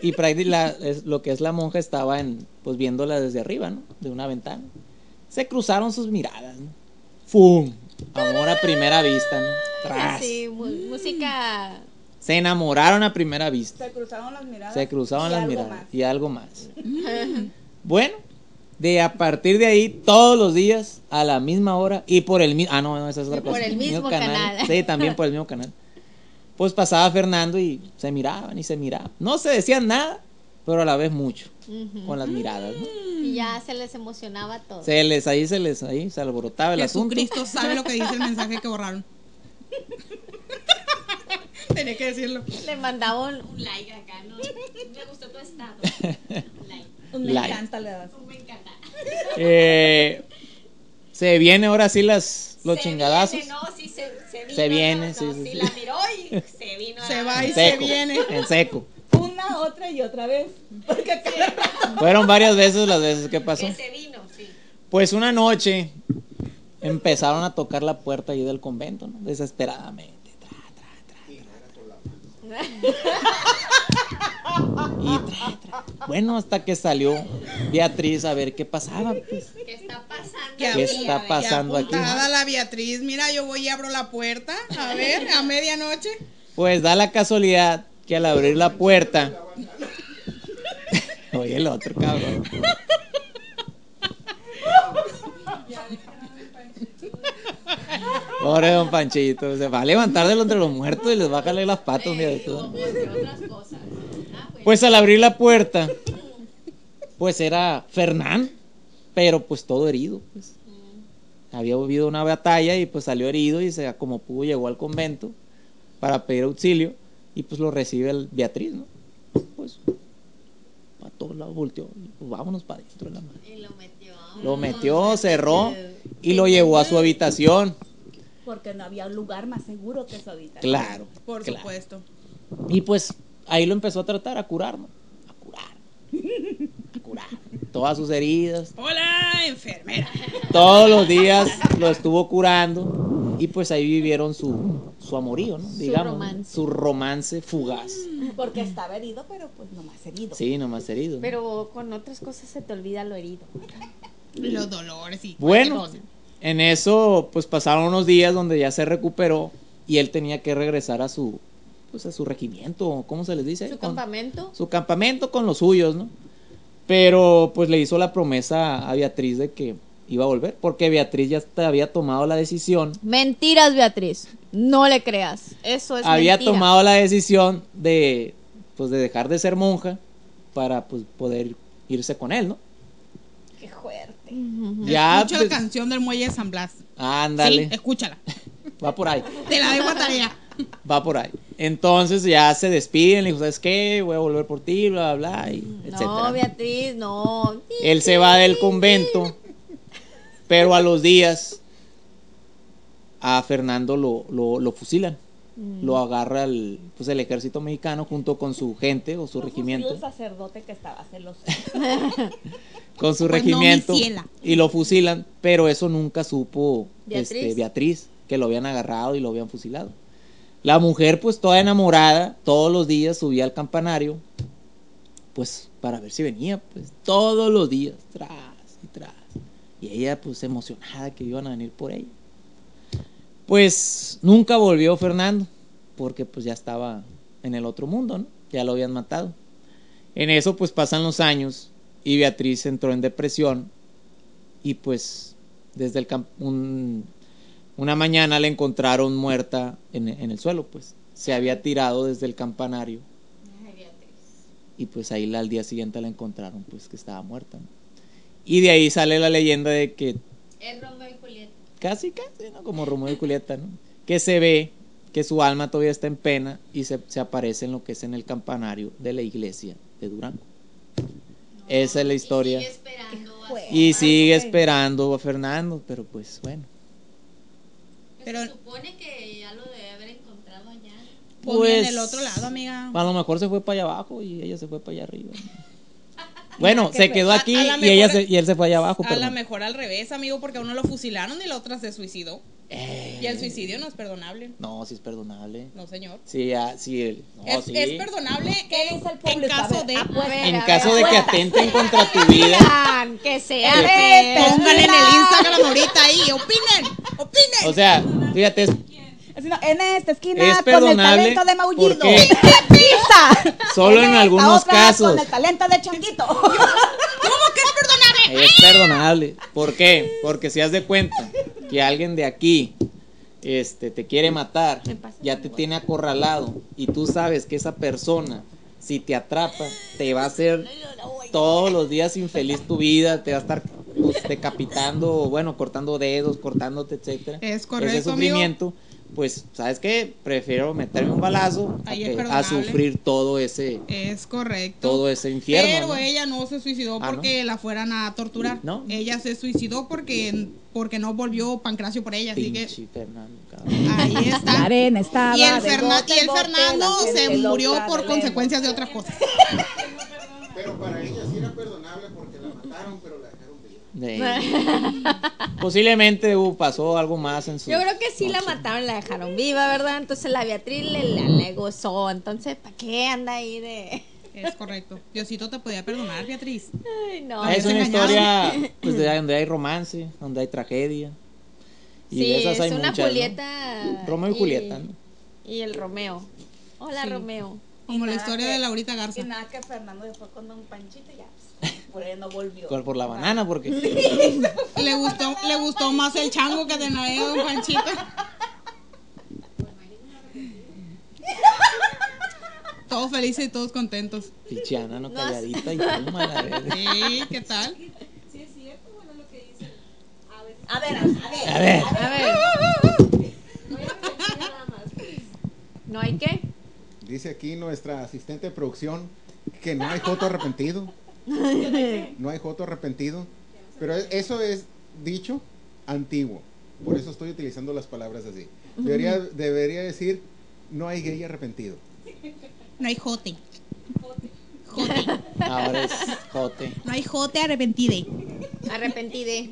E: y prácti- la- es- lo que es la monja estaba en, pues viéndola desde arriba, ¿no? De una ventana. Se cruzaron sus miradas, ¿no? ¡Fum! Amor a primera vista, ¿no? Tras.
D: Sí, música.
E: Se enamoraron a primera vista.
C: Se cruzaron las miradas.
E: Se cruzaban
C: y
E: las
C: algo
E: miradas
C: más.
E: y algo más. bueno, de a partir de ahí, todos los días, a la misma hora y por el mismo. Ah, no, no, esa es otra
D: Por
E: cosa.
D: el mismo canal.
E: Sí, también por el mismo canal. Pues pasaba Fernando y se miraban y se miraban. No se decían nada, pero a la vez mucho. Con las miradas, ¿no?
D: Y ya se les emocionaba todo.
E: Se les, ahí se les, ahí se alborotaba el asunto.
F: Jesucristo sabe lo que dice el mensaje que borraron. Tenía que decirlo.
D: Le mandaba un.
B: Un like acá, ¿no? Me gustó tu estado. Un like.
C: Un me
E: Like.
C: encanta le das.
B: Un me encanta.
E: Eh, se viene ahora sí las, los
B: Se
E: chingadazos.
B: Viene, no, sí, se, se vino.
E: Se viene,
B: no,
E: sí,
B: no,
E: sí, sí.
B: la miró y se vino.
F: Se va y se viene.
E: En seco.
C: Una, otra y otra vez. Porque
E: Fueron varias veces las veces que pasó.
B: Que se vino, sí.
E: Pues una noche empezaron a tocar la puerta ahí del convento, ¿no? Desesperadamente. Tra, tra, tra, tra. Y tra, tra. Bueno, hasta que salió Beatriz a ver qué pasaba. pues.
B: ¿Qué está pasando?
F: ¿Qué
E: ¿Qué
B: aquí?
E: está pasando
F: la Beatriz. Mira, yo voy y abro la puerta. A ver, a medianoche.
E: Pues da la casualidad que al abrir la puerta. Oye, el otro cabrón. Pobre don Panchito, se va a levantar de entre los muertos y les va a jalar las patas. mira, tú.
B: o- entre otras cosas. Ah, bueno.
E: Pues al abrir la puerta, pues era Fernán, pero pues todo herido. Pues. Había habido una batalla y pues salió herido y se, como pudo llegó al convento para pedir auxilio y pues lo recibe el Beatriz, ¿no? Pues a todos lados, volteó. Pues vámonos para adentro de la madre.
B: Y lo metió.
E: Lo metió, cerró y lo llevó a su habitación.
C: Porque no había un lugar más seguro que su habitación.
E: Claro.
F: Por
E: claro.
F: supuesto.
E: Y pues ahí lo empezó a tratar, a curar, ¿no? A curar. A curar. Todas sus heridas.
F: Hola, enfermera.
E: Todos los días lo estuvo curando. Y pues ahí vivieron su, su amorío, ¿no? Digamos. ¿no?
D: romance.
E: Su romance fugaz.
C: Porque estaba herido, pero pues no más herido.
E: Sí, nomás herido.
D: Pero con otras cosas se te olvida lo herido.
F: Los dolores y
E: Bueno, en eso pues pasaron unos días donde ya se recuperó y él tenía que regresar a su pues a su regimiento, ¿cómo se les dice?
D: Su
E: Con-
D: campamento.
E: su campamento con los suyos, ¿no? Pero pues le hizo la promesa a Beatriz de que iba a volver, porque Beatriz ya había tomado la decisión,
D: Mentiras, Beatriz. No le creas. Eso es
E: había
D: mentira.
E: tomado la decisión de pues de dejar de ser monja para pues poder irse con él, ¿no?
C: Qué fuerte.
E: Ya
F: Escucha
E: pues,
F: la canción del muelle de San Blas.
E: ándale,
F: Sí, escúchala.
E: va por ahí.
F: Te la dejo a tarea.
E: Va por ahí. Entonces ya se despiden, le dijo, ¿sabes qué? Voy a volver por ti, bla, bla, bla, y etcétera.
D: No, Beatriz, no.
E: Él se va del convento, pero a los días a Fernando lo, lo, lo fusilan.
D: Mm.
E: Lo agarra el, pues el ejército mexicano junto con su gente o su
C: No,
E: regimiento.
C: El sacerdote que estaba celoso.
E: Con su
F: Pues
E: regimiento y lo fusilan, pero eso nunca supo
D: Beatriz.
E: Este, Beatriz, que lo habían agarrado y lo habían fusilado. La mujer, pues toda enamorada, todos los días subía al campanario, pues para ver si venía, pues todos los días, tras y tras. Y ella, pues emocionada que iban a venir por ella. Pues nunca volvió Fernando, porque pues ya estaba en el otro mundo, ¿no? Ya lo habían matado. En eso, pues pasan los años y Beatriz entró en depresión y pues desde el un- una mañana la encontraron muerta en, en el suelo, pues se había tirado desde el campanario y pues ahí al día siguiente la encontraron pues que estaba muerta. ¿no? Y de ahí sale la leyenda de que. Casi casi, ¿no? Como Romeo y Julieta, ¿no? Que se ve que su alma todavía está en pena y se, se aparece en lo que es en el campanario de la iglesia de Durango. Esa es la historia.
B: Y sigue esperando a.
E: Y sigue esperando a Fernando, pero pues bueno.
B: Pero
F: Pero-
B: se supone que ya lo debe haber encontrado allá.
F: Pues,
E: Pues-
F: en el otro lado, amiga.
E: A lo mejor se fue para allá abajo y ella se fue para allá arriba. Bueno,
C: que
E: se
C: fue-
E: quedó
F: a-
E: aquí
F: a
E: y, ella se- y él se fue allá abajo.
F: A lo mejor al revés, amigo, porque a uno lo fusilaron y la otra se suicidó.
E: Eh,
F: Y el suicidio no es perdonable.
E: No, sí es perdonable.
F: No, señor.
E: Sí, ya, sí, el- no,
F: es,
E: sí.
F: es perdonable
C: ¿Qué
F: en,
C: dice el
F: en
C: público? A
F: caso
C: ver,
F: de...
C: apuesta.
E: En caso
D: ver,
E: de que atenten contra tu vida.
D: Que sea
F: Pónganle en el Instagram ahorita ahí. Opinen. Opinen.
E: O sea, fíjate, es,
C: en esta esquina
E: Es
C: con el
E: perdonable
C: talento de Maullido.
E: Solo en
C: esta
E: algunos
C: otra
E: casos.
C: Con el talento de Changuito.
F: ¿Cómo que es perdonable?
E: es perdonable. ¿Por qué? Porque si has de cuenta que alguien de aquí este, te quiere matar, ya te tiene acorralado y tú sabes que esa persona, si te atrapa, te va a hacer todos los días infeliz tu vida, te va a estar pues, decapitando, bueno, cortando dedos, cortándote, etcétera.
F: Es correcto,
E: Ese sufrimiento, pues, ¿sabes qué? Prefiero meterme un balazo a, que- sufrir todo ese,
F: Es correcto.
E: todo ese infierno.
F: Pero
E: ¿no?
F: ella no se suicidó
E: Ah, ¿no?
F: porque la fueran a torturar.
E: ¿No?
F: Ella se suicidó porque, porque no volvió Pancracio por ella. Así que
E: Pinche Fernando, cabrón.
F: ahí
C: La
F: está.
C: arena estaba.
F: Y el,
C: de
F: Ferna-
C: bote
F: y el
C: en bote,
F: Fernando se murió por consecuencias de otras cosas.
G: Pero para ella sí era perdonable porque la mataron, pero la dejaron viva.
E: De- Posiblemente uh, pasó algo más en su.
D: Yo creo que sí la mataron, la dejaron viva, ¿verdad? Entonces la Beatriz le, le gozó. Entonces, ¿para qué anda ahí de.?
F: Es correcto. Diosito te podía perdonar, Beatriz.
D: Ay, no.
E: Es una historia pues, de donde hay romance, donde hay tragedia. Y
D: sí,
E: de esas hay
D: es una
E: muchas, ¿no?
D: Julieta.
E: Romeo y Julieta, ¿no?
D: Y el Romeo. Hola,
F: Sí.
D: Romeo.
F: Como la
C: nada
F: historia
C: que-
F: de Laurita
C: Y
F: Garza.
C: nada que Fernando se fue con un panchito y ya. pues, Por ahí no volvió.
E: Por, por la banana, porque.
F: Le gustó, le gustó más el chango que de nuevo, don Panchito. Todos felices y todos contentos.
E: Pichiana, no calladita y toma la verga.
F: Sí, ¿qué tal?
C: A ver, a ver.
E: A ver,
D: A ver. ¿No hay qué?
G: Dice aquí nuestra asistente de producción que no hay joto arrepentido. No hay joto arrepentido. Pero e- eso es dicho antiguo. Por eso estoy utilizando las palabras así. Debería, debería decir, no hay gay arrepentido.
F: No hay jote. Jote.
E: Ahora es jote.
F: No hay jote arrepentide.
D: Arrepentide.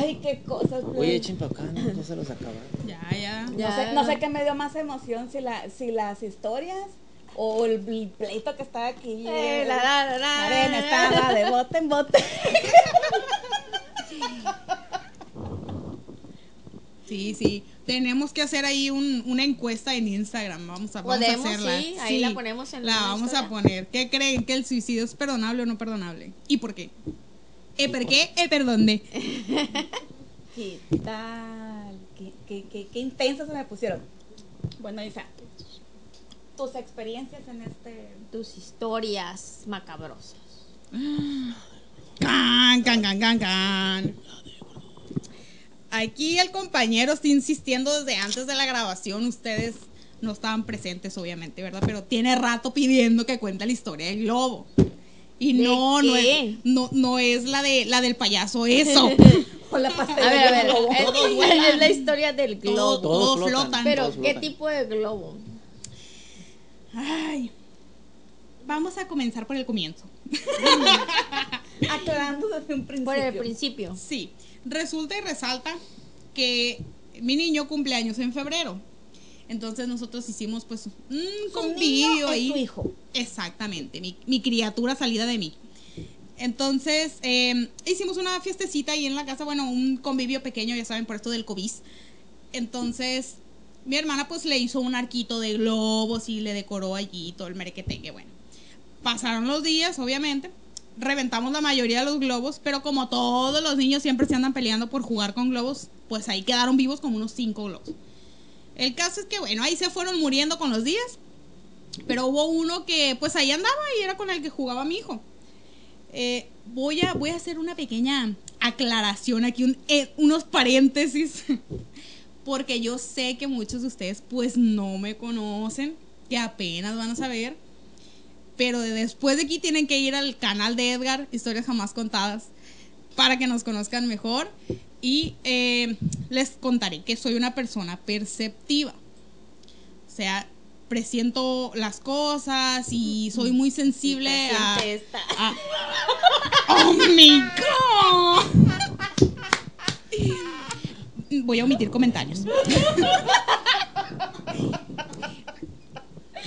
C: Ay, qué cosas.
E: Oye, echen para acá, no, no se los acabaron.
F: Ya, ya.
C: No sé, no sé qué me dio más emoción, si, la, si las historias o el, el pleito que está aquí.
D: Eh, la, la, la, la.
C: Karen estaba de bote en bote.
F: Sí, sí. Tenemos que hacer ahí un- una encuesta en Instagram. Vamos a, vamos a hacerla.
D: sí, ahí la ponemos en
F: la
D: la
F: vamos a poner. ¿Qué creen? ¿Que el suicidio es perdonable o no perdonable? ¿Y por qué? ¿Eh, por qué? ¿Eh, perdón de?
C: ¿Qué tal? ¿Qué, qué, qué, qué intensas se me pusieron? Bueno, Isa, tus experiencias en este...
D: Tus historias macabrosas.
F: Can, can, can, can, can. Aquí el compañero está insistiendo desde antes de la grabación. Ustedes no estaban presentes, obviamente, ¿verdad? Pero tiene rato pidiendo que cuente la historia del globo. Y
D: ¿De
F: no, no es,
D: qué?
F: no, no es la de la del payaso, eso.
C: O la
D: A
C: pastelería
D: ver, a ver.
C: Globo.
D: Es, es la historia del globo.
F: todo
E: Todos flotan.
F: flotan.
D: Pero,
E: todos
D: ¿qué
E: flotan.
D: tipo de globo?
F: Ay. Vamos a comenzar por el comienzo.
C: Aclarando desde un principio.
D: Por el principio.
F: Sí, resulta y resalta que mi niño cumple años en febrero. Entonces nosotros hicimos pues un convivio ahí.
C: tu hijo.
F: Exactamente, mi, mi criatura salida de mí. Entonces eh, hicimos una fiestecita ahí en la casa, bueno, un convivio pequeño, ya saben, por esto del COVID. Entonces mi hermana pues le hizo un arquito de globos y le decoró allí todo el merequetengue, bueno. Pasaron los días, obviamente. Reventamos la mayoría de los globos, pero como todos los niños siempre se andan peleando por jugar con globos, pues ahí quedaron vivos como unos cinco globos. El caso es que, bueno, ahí se fueron muriendo con los días, pero hubo uno que pues ahí andaba y era con el que jugaba mi hijo. Eh, voy, a, voy a hacer una pequeña aclaración aquí, eh, unos paréntesis, porque yo sé que muchos de ustedes pues no me conocen, que apenas van a saber, pero de- después de aquí tienen que ir al canal de Edgar, Historias Jamás Contadas, para que nos conozcan mejor y eh, les contaré que soy una persona perceptiva. O sea, presiento las cosas y soy muy sensible a, a- ¡Oh, my God! Voy a omitir comentarios.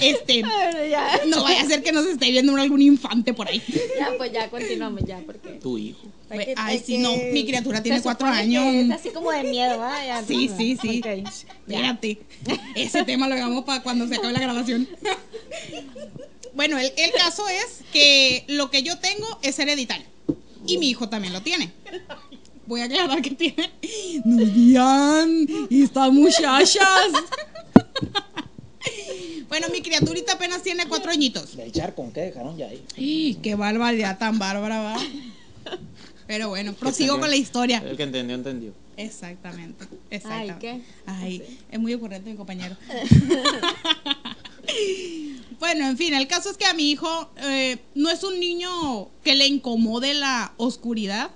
F: Este,
D: Bueno, ya.
F: no vaya a ser que nos esté viendo algún infante por ahí.
D: Ya, pues ya continuamos ya, porque.
E: Tu hijo.
F: Ay,
D: hay
F: sí,
D: que-
F: no, mi criatura tiene cuatro años.
D: Es así como de miedo, ¿verdad? Ya,
F: Sí,
D: no,
F: sí, sí.
D: ok.
F: Espérate. Ese tema lo dejamos para cuando se acabe la grabación. Bueno, el, el caso es que lo que yo tengo es hereditario. Y mi hijo también lo tiene. Voy a aclarar que tiene. No digan, y estas muchachas. Bueno, mi criaturita apenas tiene cuatro añitos.
E: Del charco, ¿qué dejaron ya ahí?
F: ¡Ih, ¡Qué barbaridad tan bárbara va! Pero bueno, prosigo con la historia.
E: El que entendió, entendió.
F: Exactamente,
D: Ay,
F: exactamente.
D: ¿qué?
F: Ay, es muy ocurrente mi compañero. bueno, en fin, el caso es que a mi hijo eh, no es un niño que le incomode la oscuridad.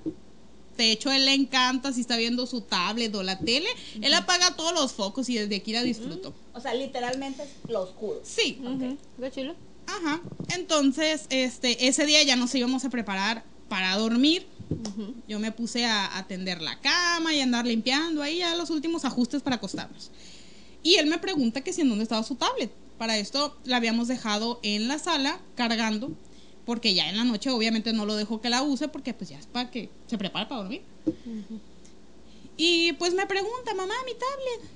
F: De hecho, él le encanta si está viendo su tablet o la tele. Él apaga todos los focos y desde aquí la disfruto.
C: O sea, literalmente es lo oscuro.
F: Sí,
D: Ujú, ¿Qué chulo?
F: Ajá. Entonces, este, ese día ya nos íbamos a preparar para dormir. Yo me puse a atender la cama y andar limpiando ahí ya los últimos ajustes para acostarnos. Y él me pregunta que si en dónde estaba su tablet. Para esto la habíamos dejado en la sala cargando, porque ya en la noche obviamente no lo dejo que la use porque pues ya es para que se prepare para dormir. Y pues me pregunta, mamá, mi tablet.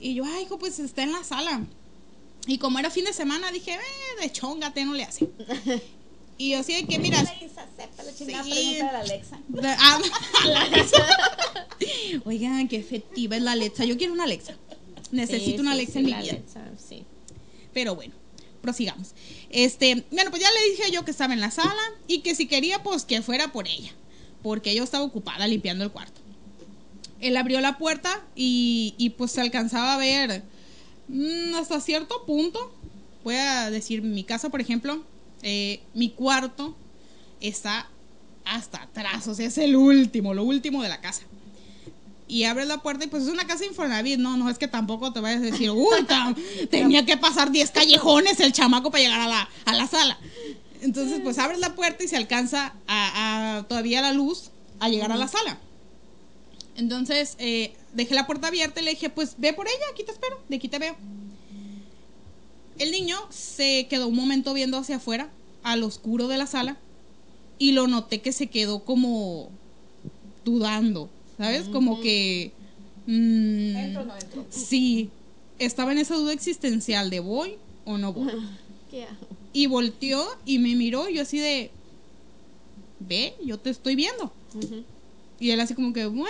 F: Y yo, ay, hijo, pues está en la sala. Y como era fin de semana, dije, eh, de chongate, no le hace. Y yo así de que, mira, Sí.
C: de la Alexa.
F: de- ah, la Alexa. Oigan, qué efectiva es la Alexa. Yo quiero una Alexa. Necesito
D: Sí,
F: una Alexa
D: sí,
F: en mi vida.
D: Alexa, sí.
F: Pero bueno, prosigamos. Este, bueno, pues ya le dije yo que estaba en la sala y que si quería, pues que fuera por ella. porque yo estaba ocupada limpiando el cuarto. Él abrió la puerta y, pues se alcanzaba a ver mm, hasta cierto punto. Voy a decir, mi casa, por ejemplo, eh, mi cuarto está hasta atrás, o sea, es el último, lo último de la casa. Y abres la puerta y pues es una casa Infonavit, no, no es que tampoco te vayas a decir, uy, tam- tenía que pasar 10 callejones el chamaco para llegar a la, a la sala. Entonces, pues abres la puerta y se alcanza a, a- todavía la luz a llegar a la sala. Entonces, eh, dejé la puerta abierta y le dije, pues ve por ella, aquí te espero, de aquí te veo. El niño se quedó un momento viendo hacia afuera, al oscuro de la sala, y lo noté que se quedó como dudando, ¿sabes? Como que... mm,
C: ¿Entro o no entro?
F: Sí, estaba en esa duda existencial de voy o no voy.
D: ¿Qué hago?
F: Y volteó y me miró y yo así de, ve, yo te estoy viendo. Y él así como que, bueno,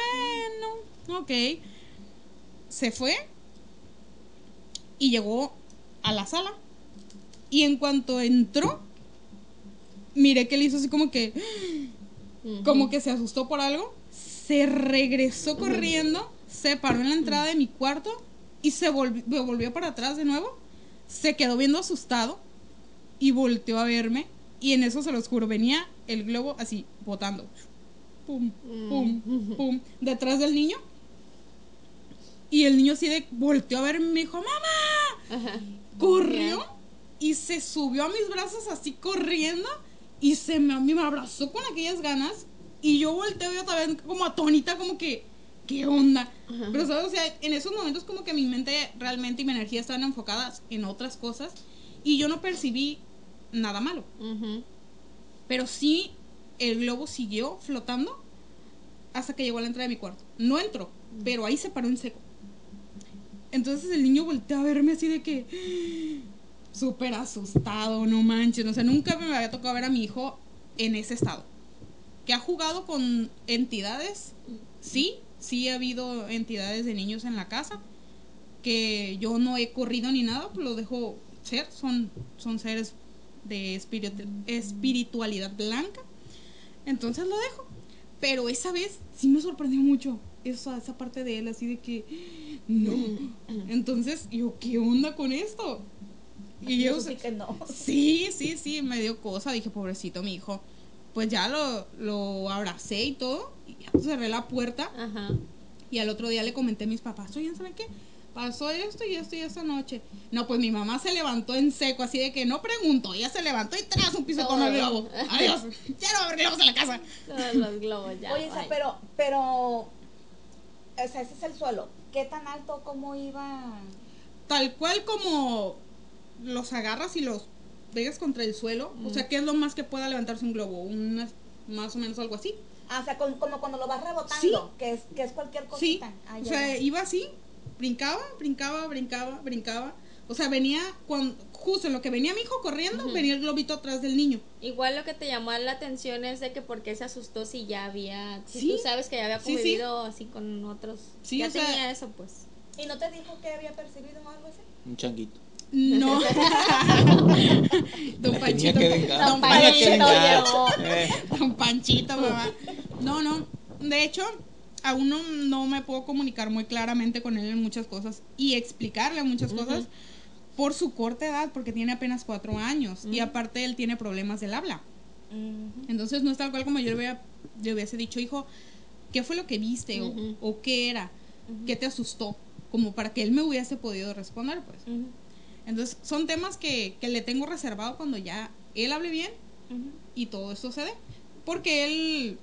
F: ok. Se fue y llegó a la sala. Y en cuanto entró, miré que él hizo así como que, como que se asustó por algo. Se regresó corriendo, se paró en la entrada de mi cuarto y se volvió, volvió para atrás de nuevo. Se quedó viendo asustado y volteó a verme. Y en eso se los juro, venía el globo así, botando. Pum, pum, pum, detrás del niño. Y el niño así de volteó a verme y me dijo, ¡Mamá!
D: Ajá.
F: corrió y se subió a mis brazos así corriendo y se me, me abrazó con aquellas ganas y yo volteo yo también como atónita como que qué onda pero sabes o sea en esos momentos como que mi mente realmente y mi energía estaban enfocadas en otras cosas y yo no percibí nada malo. Pero sí el globo siguió flotando hasta que llegó a la entrada de mi cuarto. No entró pero ahí se paró en seco. Entonces el niño volteó a verme así de que súper asustado, no manches. O sea, nunca me había tocado ver a mi hijo en ese estado. Que ha jugado con entidades, sí, sí ha habido entidades de niños en la casa. Que yo no he corrido ni nada, pues lo dejo ser. Son, son seres de espiritu- espiritualidad blanca. Entonces lo dejo. Pero esa vez sí me sorprendió mucho esa, esa parte de él, así de que, no. Entonces, yo, ¿qué onda con esto? Y yo,
C: Eso sí que no.
F: sí, sí, sí, me dio cosa. Dije, pobrecito mi hijo. Pues ya lo, lo abracé y todo. Y ya cerré la puerta.
D: Ajá.
F: Y al otro día le comenté a mis papás, oye, ¿saben qué? Pasó esto y esto y esta noche. No, pues mi mamá se levantó en seco, así de que no preguntó. Ella se levantó y tras un piso con el globo. Adiós. Ya no va a haber globos en la casa.
D: Todos los globos ya.
C: Oye, pero, pero, o sea, ese es el suelo. ¿Qué tan alto, cómo iba?
F: Tal cual como los agarras y los pegas contra el suelo. O sea, ¿qué es lo más que pueda levantarse un globo? Unas, más o menos algo así.
C: Ah, o sea, con- como cuando lo vas rebotando,
F: Sí.
C: que es, que es cualquier
F: Sí.
C: cosita. Ah,
F: o sea, iba así, brincaba, brincaba, brincaba, brincaba. O sea, venía, cuando, justo en lo que venía mi hijo corriendo, venía el globito atrás del niño.
D: Igual lo que te llamó la atención es de que por qué se asustó si ya había, si
F: Sí.
D: tú sabes que ya había
F: Sí, sí.
D: convivido así con otros.
F: Sí,
D: ya
F: o sea-
D: tenía eso pues.
C: ¿Y no te dijo que había percibido o algo así?
E: Un changuito.
F: No. Don Panchito. Don Panchito llegó.
E: Eh,
F: Don Panchito, mamá. No, no. De hecho, aún no, no me puedo comunicar muy claramente con él en muchas cosas y explicarle muchas cosas por su corta edad, porque tiene apenas cuatro años y aparte él tiene problemas del habla. Entonces no es tal cual como yo le, hubiera- le hubiese dicho, hijo, ¿qué fue lo que viste? O, qué era? ¿Qué te asustó? Como para que él me hubiese podido responder, pues. Entonces son temas que, que le tengo reservado cuando ya él hable bien y todo esto se dé. Porque él...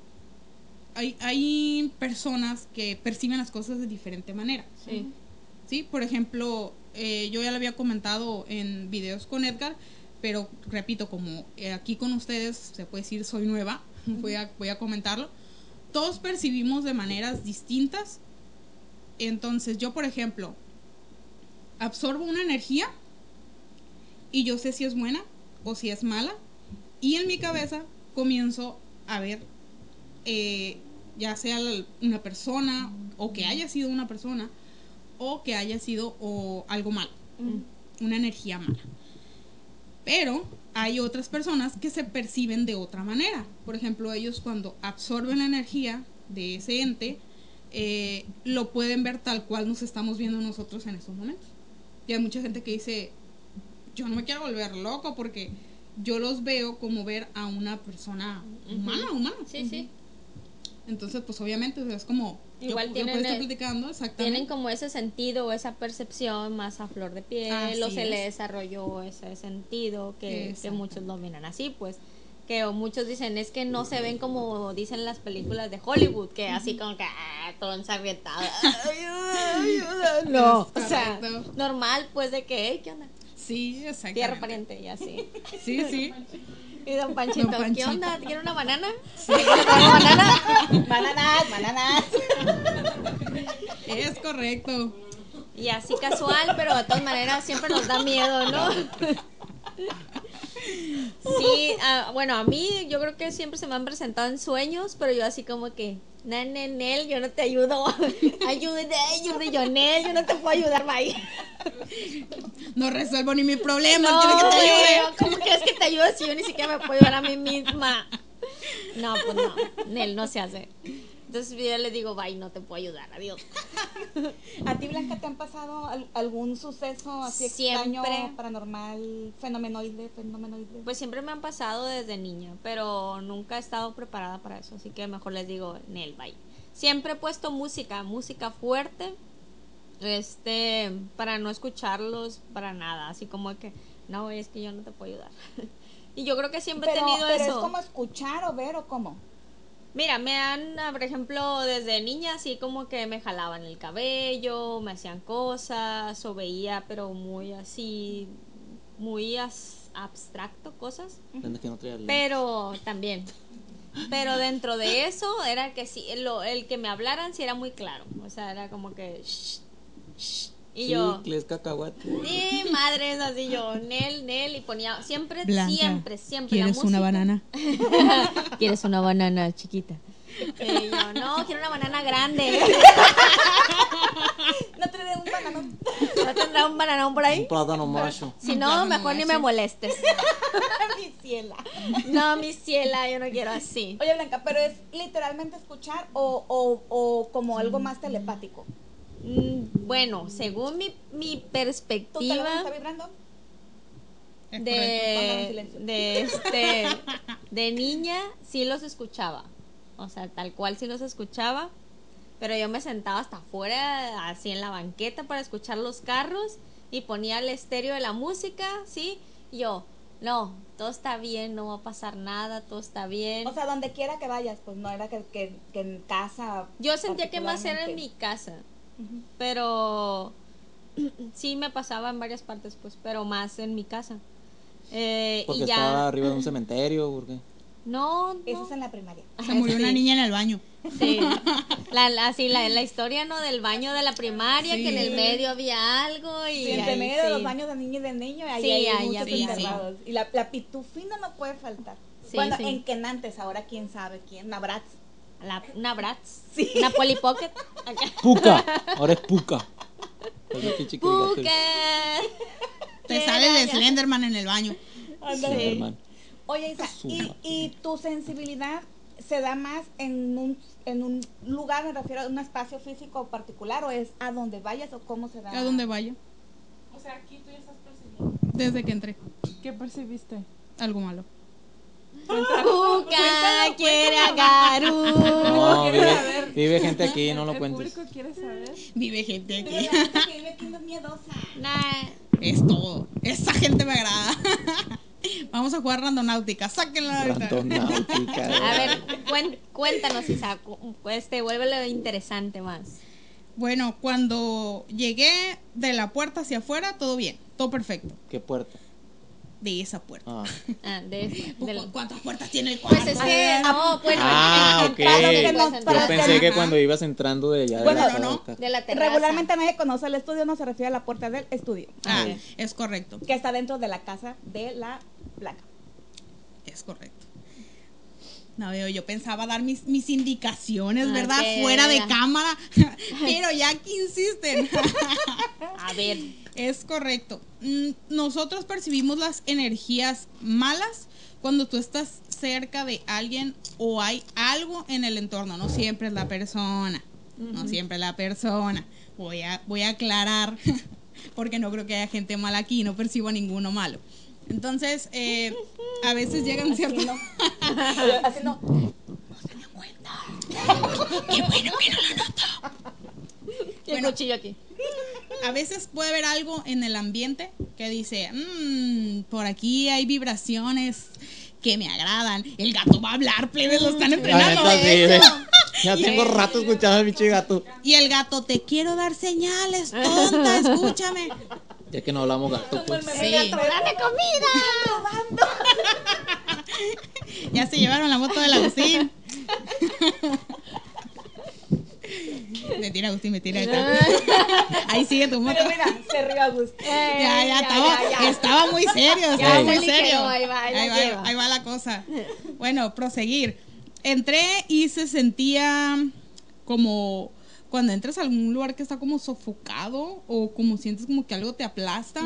F: Hay, hay personas que perciben las cosas de diferente manera.
D: Sí.
F: ¿sí? Por ejemplo, eh, yo ya lo había comentado en videos con Edgar, pero repito, como eh, aquí con ustedes, se puede decir, soy nueva, voy, a, voy a comentarlo. Todos percibimos de maneras distintas. Entonces, yo, por ejemplo, absorbo una energía y yo sé si es buena o si es mala. Y en mi cabeza comienzo a ver, eh, ya sea una persona o que haya sido una persona o que haya sido o algo malo, una energía mala. Pero hay otras personas que se perciben de otra manera. Por ejemplo, ellos cuando absorben la energía de ese ente, eh, lo pueden ver tal cual nos estamos viendo nosotros en estos momentos. Y hay mucha gente que dice, yo no me quiero volver loco porque yo los veo como ver a una persona humana, humana.
D: Sí, sí.
F: Entonces, pues obviamente o sea, es como... yo-
D: Igual
F: yo,
D: tienen
F: puedo estar platicando, exactamente.
D: Tienen como ese sentido o esa percepción más a flor de piel,
F: Así
D: o se le
F: es.
D: desarrolló ese sentido que, que muchos lo miran así, pues. Que o muchos dicen es que no se ven como dicen las películas de Hollywood, que así como que ah, todo ensangrentado. No, o sea, normal, pues de que, "Hey, ¿qué onda?
F: Sí, exacto.
D: Tierra pariente y así.
F: Sí, sí.
D: Y don Panchito,
F: Don
D: ¿qué onda? ¿Quiere una banana? ¿Quiere una banana?
C: Bananas, bananas.
F: Es correcto.
D: Y así casual, pero de todas maneras siempre nos da miedo, ¿no? Sí, ah, bueno, a mí yo creo que siempre se me han presentado en sueños, pero yo así como que, Nene, Nel, yo no te ayudo. Ayude, ayude, yo, Nel, yo no te puedo ayudar, bye.
F: No resuelvo ni mi problema,
D: No,
F: que te ayude.
D: ¿cómo quieres que te ayude si yo ni siquiera me puedo ayudar a mí misma? No, pues no, Nel, no se hace. Entonces yo le digo, bye, no te puedo ayudar, adiós.
C: ¿A ti, Blanca, te han pasado al- algún suceso así extraño,
D: Siempre.
C: paranormal, fenomenoide, fenomenoide?
D: Pues siempre me han pasado desde niña, pero nunca he estado preparada para eso, así que mejor les digo, Nel, bye. Siempre he puesto música, música fuerte, este, para no escucharlos para nada, así como que, no, es que yo no te puedo ayudar. y yo creo que siempre
C: pero,
D: he tenido
C: pero
D: eso.
C: es como escuchar o ver o cómo.
D: Mira, me han, ah, por ejemplo, desde niña así como que me jalaban el cabello, me hacían cosas, o veía, pero muy así, muy as- abstracto cosas.
E: Que no.
D: Pero también. Pero dentro de eso era que sí, lo, el que me hablaran sí era muy claro. O sea, era como que... "Shh, shh". Y yo...
E: Chicles, cacahuate.
D: Sí, madres, así yo, Nel, Nel, y ponía siempre,
F: Blanca,
D: siempre, siempre. la
F: ¿Quieres una banana?
D: ¿Quieres una banana chiquita? Y yo, no, quiero una banana grande.
C: No te dé un bananón.
D: ¿No tendrá un bananón por ahí?
E: Un plátano macho.
D: Si no, mejor ni me molestes.
C: Mi ciela.
D: No, mi ciela, yo no quiero así.
C: Oye, Blanca, ¿pero es literalmente escuchar o, o, o como algo más telepático?
D: Mm, Bueno, según mi, mi
C: ¿Tu teléfono
D: perspectiva
C: está vibrando?
F: Es
D: de,
C: silencio.
D: de este de niña sí los escuchaba. O sea, tal cual sí los escuchaba. Pero yo me sentaba hasta afuera, así en la banqueta para escuchar los carros y ponía el estéreo de la música, ¿sí? Y yo, no, todo está bien, no va a pasar nada, todo está bien.
C: O sea, donde quiera que vayas, pues no era que, que, que en casa.
D: Yo sentía que más era en mi casa, Pero sí me pasaba en varias partes, pues, pero más en mi casa. Eh,
E: Porque
D: y ya.
E: estaba arriba de un cementerio, porque
D: No, no.
C: Eso es en la primaria.
F: Se murió una
D: Sí.
F: niña en el baño.
D: Sí. La, la, sí, la, la historia, ¿no? Del baño de la primaria, que en el
F: Sí.
D: medio había algo y...
C: Sí, entre
D: ahí,
C: medio de los
D: sí.
C: baños de niño y de niño, ahí
D: Sí,
C: hay
D: ahí
C: muchos
D: había,
C: enterrados. Y la, la pitufina no puede faltar.
D: Sí,
C: bueno,
D: sí.
C: en Kenantes, ahora quién sabe quién, una Bratz.
D: La- una Bratz. Una Polly Pocket. Acá.
E: Puca. Ahora es Puca. El.
D: Puka.
F: Te
D: ¿Qué
F: sale de
D: era?
F: Slenderman en el baño.
E: Superman.
C: Oye, Isa, ¿y, y tu sensibilidad se da más en un, en un lugar, me refiero a un espacio físico particular, o es a donde vayas o cómo se da?
F: A donde vaya.
H: O sea, aquí tú ya estás percibiendo.
F: Desde que entré.
H: ¿Qué percibiste?
F: Algo malo.
D: Puka quiere a Garu.
E: No,
H: quiere
E: vive, vive gente aquí, no lo
H: El
E: cuentes.
H: público quiere saber.
F: Vive gente
C: Pero
F: aquí.
C: la gente que vive aquí no es miedosa.
D: Nah,
F: Es todo. Esa gente me agrada. Vamos a jugar randonáutica. Sáquenla.
E: Randonáutica.
D: A ver, cuéntanos, Isa. Este, vuélvelo interesante más.
F: Bueno, cuando llegué de la puerta hacia afuera, todo bien. Todo perfecto.
E: ¿Qué puerta?
F: De esa puerta.
E: Ah,
D: Ah, de, del-
F: ¿Cu- ¿Cuántas puertas tiene el cuarto?
D: Pues es que, no, pues
E: Ah, ok.
C: para que
E: Yo
C: nos- para
E: pensé que
F: Ajá.
E: cuando ibas entrando de allá de
C: Bueno,
E: la
F: no, no.
D: de la terraza.
C: Regularmente nadie conoce el estudio, no se refiere a la puerta del estudio,
F: Ah, es correcto.
C: que está dentro de la casa de la placa.
F: Es correcto. No veo, yo pensaba dar mis, mis indicaciones,
D: Ah,
F: ¿verdad? Fuera de cámara. Pero ya que insisten.
D: A ver.
F: Es correcto. Mm, Nosotros percibimos las energías malas cuando tú estás cerca de alguien o hay algo en el entorno. No siempre es la persona. No siempre es la persona. Voy a, voy a aclarar porque no creo que haya gente mala aquí. No percibo a ninguno malo. Entonces, eh, a veces llegan ciertos...
C: no. Así no.
D: Y el
F: Bueno.
D: cuchillo aquí.
F: a veces puede haber algo en el ambiente que dice, "Mm, por aquí hay vibraciones que me agradan. El gato va a hablar, plebes, lo están
E: La
F: entrenando.
E: Ya tengo rato escuchando al bicho gato.
F: Y el gato, te quiero dar señales, tonta, escúchame.
E: Ya que no hablamos gato, pues.
F: Sí.
D: ¡Dame comida!
F: Ya se llevaron la moto del Agustín. Me tira Agustín, me tira. ahí está. Ahí sigue tu moto.
C: Pero mira, se rió Agustín.
F: Ya, ya,
D: ya,
F: estaba,
D: ya, ya.
F: estaba muy serio, estaba
D: ya
F: muy serio.
D: ahí va, ahí
F: va, ahí va la cosa. Bueno, proseguir. Entré y se sentía como cuando entras a algún lugar que está como sofocado o como sientes como que algo te aplasta.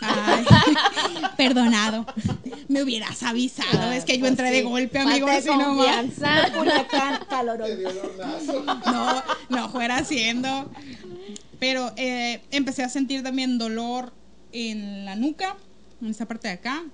F: Ay, perdonado. Me hubieras avisado. es que yo entré de golpe, amigo. Así nomás.
D: confianza.
C: Calorón.
F: No, no fuera haciendo. Pero eh, empecé a sentir también dolor en la nuca, en esa parte de acá.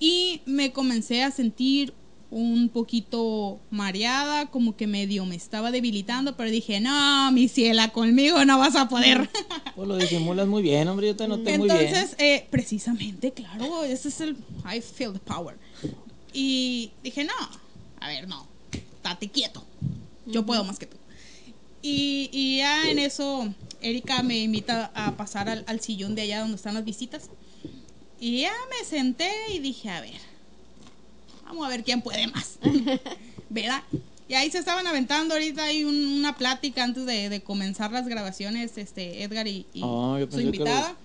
F: Y me comencé a sentir un poquito mareada, como que medio me estaba debilitando, pero dije, no, mi ciela, conmigo no vas a poder.
E: Pues lo disimulas muy bien, hombre. Yo te noté muy bien.
F: Entonces, eh, precisamente, claro, ese es el I feel the power. Y dije, no, a ver, no, estate quieto. Yo puedo más que tú. Y, y ya en eso, Erika me invita a pasar al, al sillón de allá donde están las visitas. Y ya me senté y dije, a ver, vamos a ver quién puede más. ¿Verdad? Y ahí se estaban aventando ahorita hay un- una plática antes de, de comenzar las grabaciones, este Edgar y, y
E: Oh, yo
F: su invitada.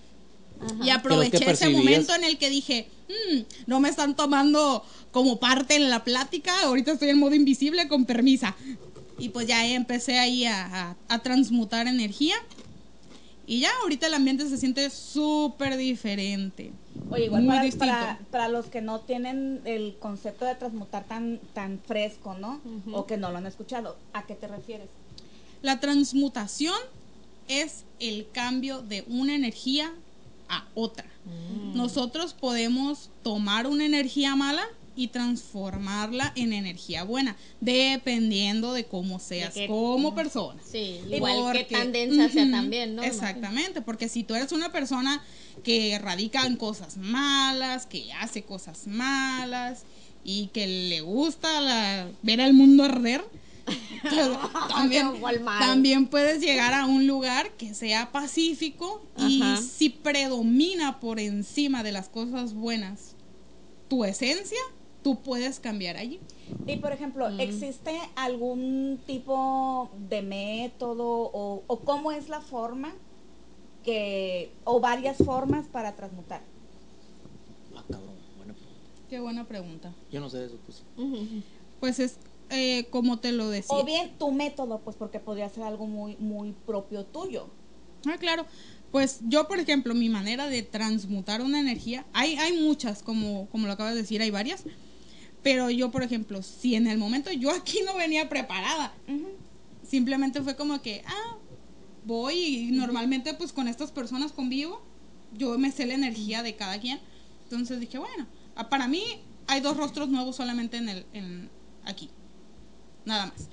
D: Ajá.
F: Y aproveché ese momento en el que dije, "Mm, no me están tomando como parte en la plática, ahorita estoy en modo invisible, con permisa. Y pues ya empecé ahí a, a- a transmutar energía. Y ya ahorita el ambiente se siente súper diferente.
C: Oye, igual
F: Muy
C: para,
F: distinto.
C: para, para los que no tienen el concepto de transmutar tan, tan fresco, ¿no? O que no lo han escuchado, ¿a qué te refieres?
F: La transmutación es el cambio de una energía a otra. Nosotros podemos tomar una energía mala y transformarla en energía buena, dependiendo de cómo seas como persona.
D: Sí, igual que tan densa sea también, ¿no?
F: Exactamente, porque si tú eres una persona que radica en cosas malas, que hace cosas malas y que le gusta la- ver al mundo arder, pues, también, también puedes llegar a un lugar que sea pacífico y
D: Ajá.
F: si predomina por encima de las cosas buenas tu esencia, tú puedes cambiar allí.
C: Y por ejemplo, ¿existe algún tipo de método o, o cómo es la forma que, o varias formas para transmutar?
E: Ah, cabrón. Bueno,
F: Qué buena pregunta.
E: yo no sé de eso, pues.
D: Ujú.
F: Pues es eh, como te lo decía.
C: O bien tu método, pues porque podría ser algo muy, muy propio tuyo.
F: Ah, claro. Pues yo, por ejemplo, mi manera de transmutar una energía, hay, hay muchas, como, como lo acabas de decir, hay varias. Pero yo, por ejemplo, si en el momento yo aquí no venía preparada, simplemente fue como que, ah, voy y normalmente pues con estas personas convivo, yo me sé la energía de cada quien. Entonces dije, bueno, ah, para mí hay dos rostros nuevos solamente en el, en, aquí. Nada más.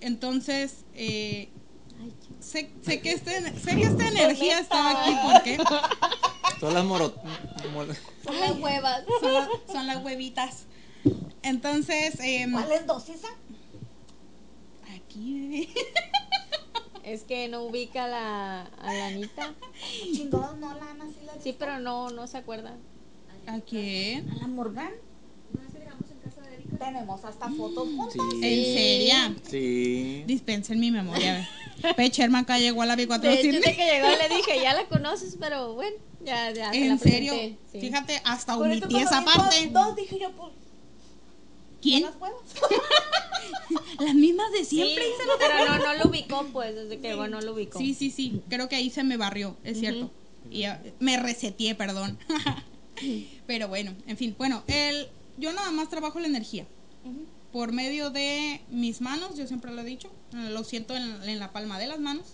F: Entonces, eh, sé, sé que este, sé que esta energía estaba aquí porque
E: Todas las moro...
D: Son las huevas.
F: son, la- son las huevitas. Entonces, em,
C: ¿Cuál es dosis?
F: aquí, bebé.
D: Es que no ubica a la, a la Anita.
C: Chingados, no, la Ana sí la
D: Sí, pero no, no se acuerda.
F: ¿A quién?
C: ¿A la Morgan? Tenemos hasta fotos juntas.
E: Sí.
F: ¿En serio?
E: Sí.
F: Dispensen mi memoria. Pe Sherman acá llegó a la
D: De
F: B4
D: hecho,
F: Sydney.
D: de que llegó le dije, ya la conoces, pero bueno. Ya, ya. se
F: En
D: la
F: serio,
D: sí.
F: fíjate, hasta omití esa parte.
C: Dos, dije yo, pues,
F: ¿Quién?
C: las huevas.
F: Las mismas de
D: Sí,
F: siempre.
D: pero no, no lo ubicó, pues, desde que bueno, no lo ubicó.
F: Sí, sí, sí. Creo que ahí se me barrió, es cierto. Y ya- me reseteé, perdón. Pero bueno, en fin. Bueno, el, yo nada más trabajo la energía. Por medio de mis manos, yo siempre lo he dicho. Lo siento en, en la palma de las manos.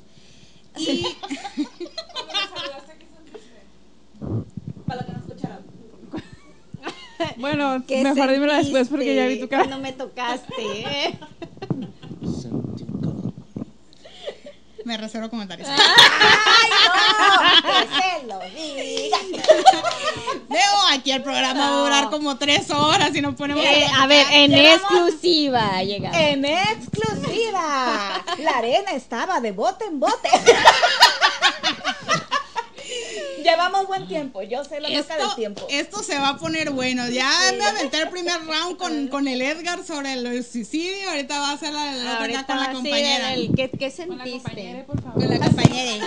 F: Y.
C: Para que no.
H: Bueno,
D: ¿Qué
H: mejor dímelo después porque ya vi tu cara.
D: Cuando me tocaste, ¿eh?
F: me reservo comentarios.
C: Que se lo diga.
F: Veo, aquí el programa va a durar como tres horas y nos ponemos
D: Eh, a ver, en exclusiva llegamos.
C: En exclusiva. La arena estaba de bote en bote. Llevamos buen tiempo. Yo sé la loca del tiempo.
F: esto se va a poner bueno. Ya me aventé el primer round con, con el Edgar sobre el suicidio. Ahorita va a ser la, la otra
D: Ahorita
F: acá con la
D: sí,
F: compañera.
D: el- ¿qué, qué
H: Con la compañera,
D: sentiste?
H: por favor.
F: Con la compañera.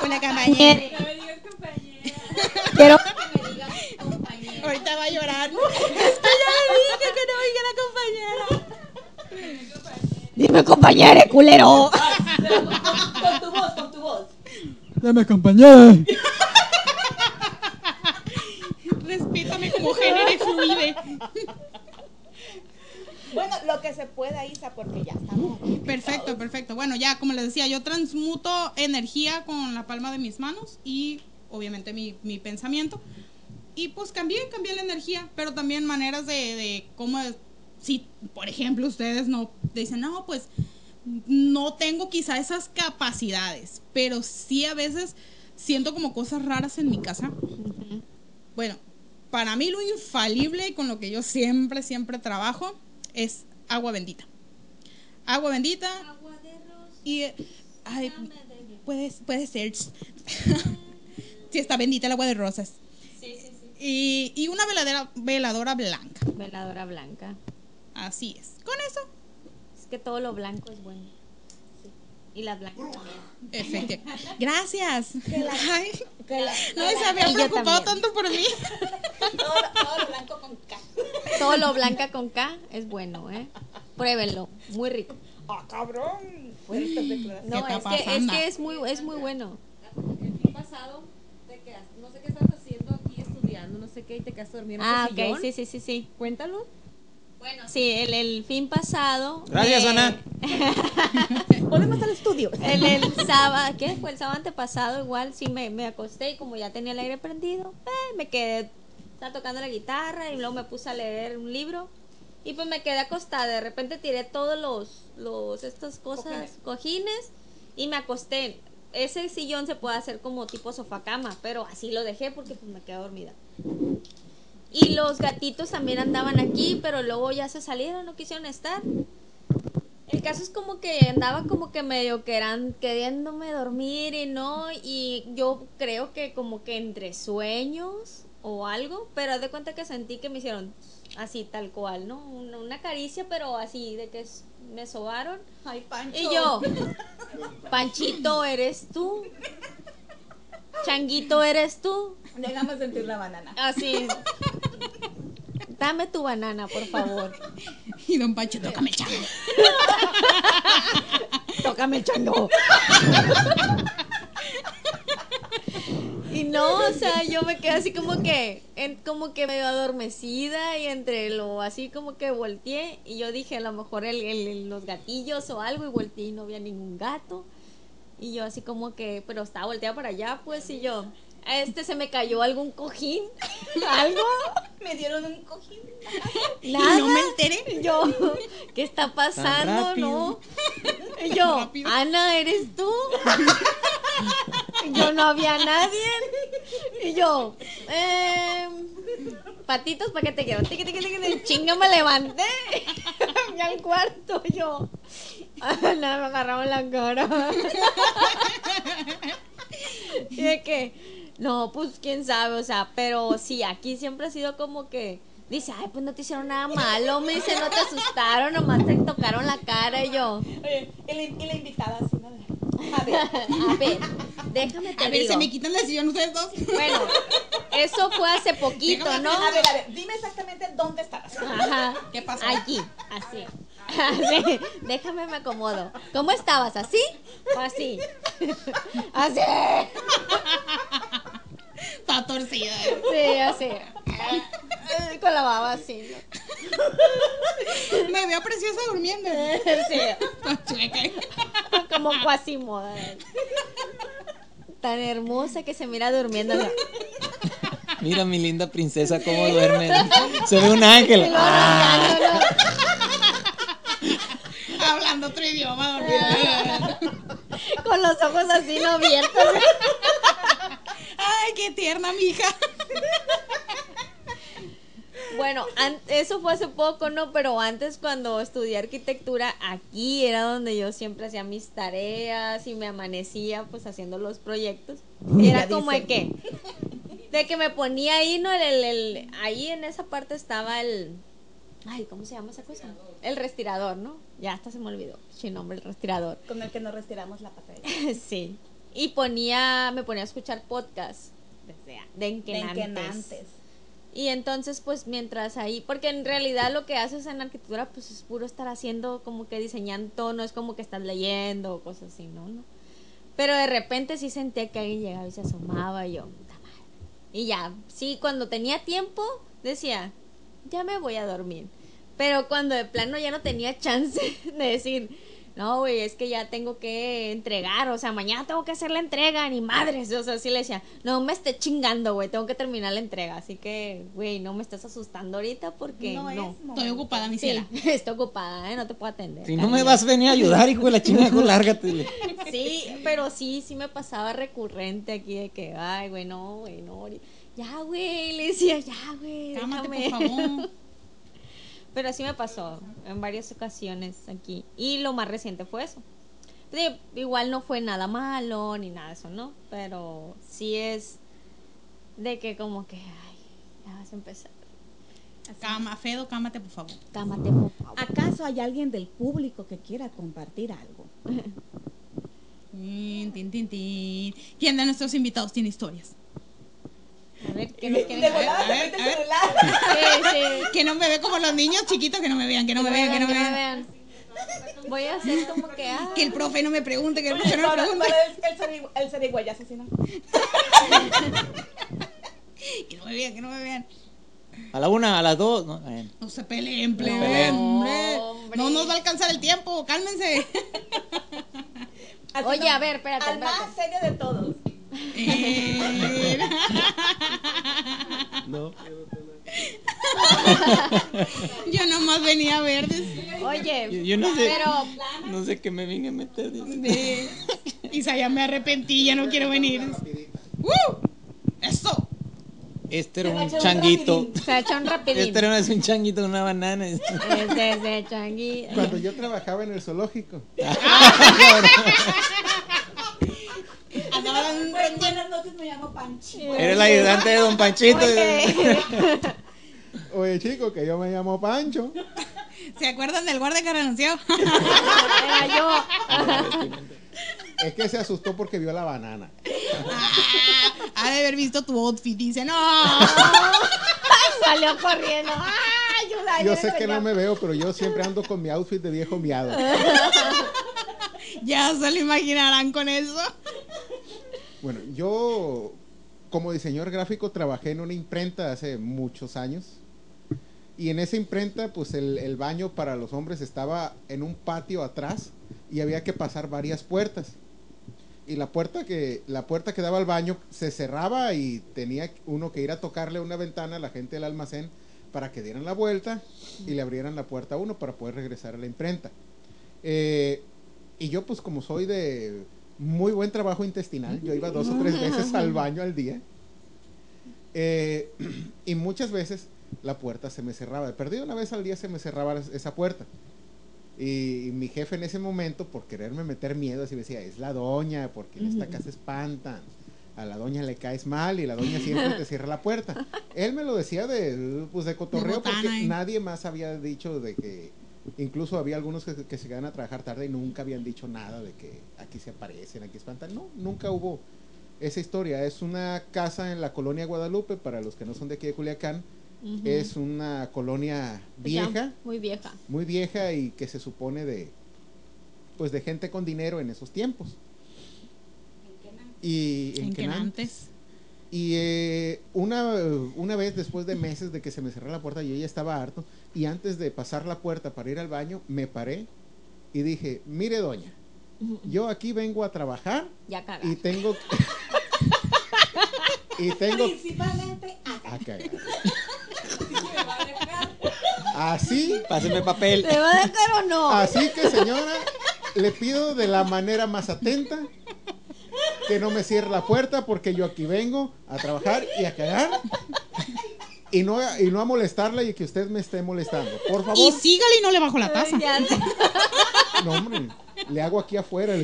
F: Con la compañera.
H: No me digas compañera.
F: Ahorita va a llorar. Es que ya le dije que no oiga la compañera.
D: Dime, compañero, culero.
C: Con tu voz, con tu voz.
E: Dame compañera.
F: Respétame como género y fluide.
C: Bueno, lo que se pueda, Isa, porque ya estamos. aquí
F: Perfecto, perfecto. Bueno, ya como les decía, yo transmuto energía con la palma de mis manos y obviamente mi, mi pensamiento. Y pues cambié, cambié la energía, pero también maneras de, de cómo, si por ejemplo ustedes no dicen, no, pues no tengo quizá esas capacidades, pero sí a veces siento como cosas raras en mi casa. Bueno, para mí lo infalible y con lo que yo siempre, siempre trabajo es agua bendita. Agua bendita. Y, eh, ay, puede, puede ser. si está bendita el agua de rosas. Y, y una veladera, veladora blanca.
D: Veladora blanca.
F: Así es. Con eso,
D: Es que todo lo blanco es bueno. Sí. Y las blancas también.
F: Gracias. Ay,
C: Que la-
F: no se había preocupado tanto por mí.
C: todo, todo lo blanco con K.
D: Todo lo blanca con K es bueno, ¿eh? Pruébenlo. Muy rico.
C: ¡Ah, cabrón! Fuertes declaraciones.
D: No,
F: ¿Qué
D: es que, es que es muy, es muy bueno.
I: El fin pasado te quedas, no sé qué estás haciendo aquí estudiando, no sé qué, y te quedaste dormido en
D: Ah, ok,
I: sillón.
D: sí, sí, sí, sí.
I: Cuéntalo.
D: Bueno, sí, el, el fin pasado.
E: Gracias,
D: me-
E: Ana.
C: Volvemos al estudio.
D: El, el sábado, ¿qué? Fue el sábado antepasado, igual sí me, me acosté y como ya tenía el aire prendido, eh, me quedé, estaba tocando la guitarra y luego me puse a leer un libro y pues me quedé acostada. De repente tiré todos los, los estas cosas, cojines, y me acosté. Ese sillón se puede hacer como tipo sofá cama, pero así lo dejé porque pues me quedé dormida. Y los gatitos también andaban aquí, pero luego ya se salieron, no quisieron estar. El caso es como que andaba como que medio que eran queriéndome dormir y no, y yo creo que como que entre sueños o algo, pero haz de cuenta que sentí que me hicieron así tal cual, ¿no? Una, una caricia, pero así de que me sobaron.
C: Ay, Pancho.
D: Y yo, Panchito, ¿eres tú? Changuito, ¿eres tú?
C: Déjame sentir la banana.
D: Así. Dame tu banana, por favor.
F: Y don Pancho, tócame el chango.
D: Tócame el chango. Y no, o sea, yo me quedé así como que, en, como que medio adormecida y entre lo así como que volteé y yo dije a lo mejor el, el- el- los gatillos o algo y volteé y no había ningún gato. Y yo así como que, pero estaba volteada para allá pues y yo, a este se me cayó algún cojín, algo,
C: Me dieron un cojín.
D: nada.
F: Y no me enteré.
D: Y yo, ¿qué está pasando? No. Y yo,
F: Rápido.
D: Ana, ¿eres tú? Y yo no había nadie. Y yo, eh, patitos para que te quiero. Chinga, me levanté. Ya al cuarto, yo. Ana, me agarraron la cara. Y de que, no, pues quién sabe, o sea, pero sí, aquí siempre ha sido como que, dice, ay, pues no te hicieron nada malo, me dice, no te asustaron, nomás te tocaron la cara y yo,
C: Oye, y la, y la invitada así, ¿no?
D: A ver, a ver, déjame te
F: A ver,
D: digo.
F: se me quitan la sillón ustedes dos.
D: Bueno, eso fue hace poquito,
F: Déjame-
D: ¿no?
C: A ver, a ver, dime exactamente dónde estabas.
D: Ajá.
F: ¿Qué pasó?
D: Aquí, así. Así. Déjame me acomodo. ¿Cómo estabas? ¿Así? ¿O así? Así.
F: Está torcida.
D: Sí, así. Con la baba así. ¿no?
F: Me veo preciosa durmiendo.
D: Sí. Como Quasimoda. Tan hermosa que se mira durmiendo.
E: Mira mi linda princesa cómo duerme. Se ve un ángel. Ah.
D: roncando,
F: Hablando otro idioma.
D: Con los ojos así no abiertos.
F: Ay, qué tierna, mija.
D: Bueno, eso fue hace poco, ¿no? Pero antes cuando estudié arquitectura, aquí era donde yo siempre hacía mis tareas y me amanecía pues haciendo los proyectos. Era
C: Ya
D: como
C: dice.
D: de que, de que me ponía ahí, ¿no? El, el- el- ahí en esa parte estaba el, ay, ¿cómo se llama esa cosa? El respirador, ¿no? Ya hasta se me olvidó, sin nombre, el respirador.
C: Con el que nos retiramos la pantalla.
D: sí. Y ponía, me ponía a escuchar podcast de, de
C: De
D: enquenantes.
C: enquenantes.
D: Y entonces, pues mientras ahí, porque en realidad lo que haces en arquitectura, pues es puro estar haciendo como que diseñando, no es como que estás leyendo o cosas así, ¿no? ¿no? Pero de repente sí sentía que alguien llegaba y se asomaba y yo, "Puta madre". Y ya, sí, cuando tenía tiempo, decía, ya me voy a dormir. Pero cuando de plano ya no tenía chance de decir, no, güey, es que ya tengo que entregar, o sea, mañana tengo que hacer la entrega, ni madres, o sea, sí le decía, no me esté chingando, güey, tengo que terminar la entrega, así que, güey, no me estás asustando ahorita porque no.
C: es
F: Estoy ocupada, mi
D: Sí,
F: ciela.
D: estoy ocupada, ¿eh? no te puedo atender.
E: Si no me vas a venir a ayudar, hijo de la chingada, lárgate.
D: Sí, pero sí, sí me pasaba recurrente aquí de que, ay, güey, no, güey, no. Ya, güey, le decía, ya, güey.
F: Cámate,
D: déjame".
F: por favor.
D: Pero así me pasó en varias ocasiones aquí. Y lo más reciente fue eso. Sí, igual no fue nada malo ni nada de eso, ¿no? Pero sí es de que como que, ay, ya vas a empezar.
F: Cama, Fedo, cámate, por favor.
D: Cámate, por favor.
C: ¿Acaso hay alguien del público que quiera compartir algo?
F: Tin, tin, tin, tin. ¿Quién de nuestros invitados tiene historias?
D: A ver, ¿qué nos quieren
F: A ver, a ver, a ver.
D: Sí, sí.
F: Que no me ve como los niños chiquitos, que no me vean, que no me vean, que no me vean.
D: vean. Voy a hacer como que, ah,
F: Que el profe no me pregunte, que el profe no me pregunte.
C: el, el, zarigü- el zarigüeyazo, ¿sí, no?
F: Que no me vean, que no me vean.
E: A la una, a las dos. No, bueno.
F: No se peleen, plebe,
E: peleen.
F: hombre.
D: Hombre.
F: No nos va a alcanzar el tiempo, cálmense.
D: Oye,
C: no,
D: a ver, espérate,
C: Al más
D: espérate.
C: serio de todos.
F: Eh,
E: No.
F: Yo nomás venía a ver.
D: Oye,
E: Yo, yo no sé.
D: pero
E: No sé qué me vine a meter.
F: De... Ya me arrepentí, ya no quiero venir. ¡Uh! ¡Eso!
E: Este era
C: Se va a
E: un
C: un
E: changuito.
C: rapidín.
D: se echó un rapidín.
E: Este era un changuito de una banana.
D: Este es de changui.
G: Cuando yo trabajaba en el zoológico,
C: buenas noches, me llamo Panchi.
E: Era el ayudante de Don Panchito.
D: Oye.
G: oye chico, que yo me llamo Pancho.
F: ¿Se acuerdan del guardia que renunció?
D: Era yo.
G: Es que se asustó porque vio la banana.
F: Ah, ha de haber visto tu outfit. Dice, no.
D: Salió corriendo. ¡Ay, ayuda!
G: Yo sé que no me veo, pero yo siempre ando con mi outfit de viejo miado.
F: Ya se lo imaginarán con eso.
G: Bueno, yo como diseñador gráfico trabajé en una imprenta hace muchos años. Y en esa imprenta, pues el, baño para los hombres estaba en un patio atrás y había que pasar varias puertas. Y la puerta que, la puerta que daba al baño se cerraba y tenía uno que ir a tocarle una ventana a la gente del almacén para que dieran la vuelta y le abrieran la puerta a uno para poder regresar a la imprenta. Eh, y yo pues como soy de muy buen trabajo intestinal, yo iba dos o tres veces al baño al día. Eh, y muchas veces la puerta se me cerraba. Perdido una vez al día se me cerraba es- esa puerta. Y, y mi jefe en ese momento, por quererme meter miedo, así me decía, es la doña, porque en esta casa espantan. A la doña le caes mal y la doña siempre te cierra la puerta. Él me lo decía de, pues, de cotorreo porque
F: eh.
G: nadie más había dicho de que Incluso había algunos que, que se quedan a trabajar tarde y nunca habían dicho nada de que aquí se aparecen, aquí espantan. No, nunca hubo esa historia. Es una casa en la colonia Guadalupe, para los que no son de aquí de Culiacán. Es una colonia vieja,
D: Ya, muy vieja.
G: muy vieja y que se supone de, pues de gente con dinero en esos tiempos. Y en
F: En.
G: Y eh, una, una vez después de meses de que se me cerró la puerta, yo ya estaba harto. Y antes de pasar la puerta para ir al baño, me paré y dije, mire doña, yo aquí vengo a trabajar
D: Ya
G: y tengo... y tengo...
C: Principalmente
G: a cagar. Así,
E: Páseme papel.
D: ¿Te va a dejar o no?
G: así que señora, le pido de la manera más atenta que no me cierre la puerta porque yo aquí vengo a trabajar y a cagar y no, a- y no a molestarla y que usted me esté molestando. Por
F: Y
G: favor,
F: sígale y no le bajo la taza.
G: No hombre, le hago aquí afuera.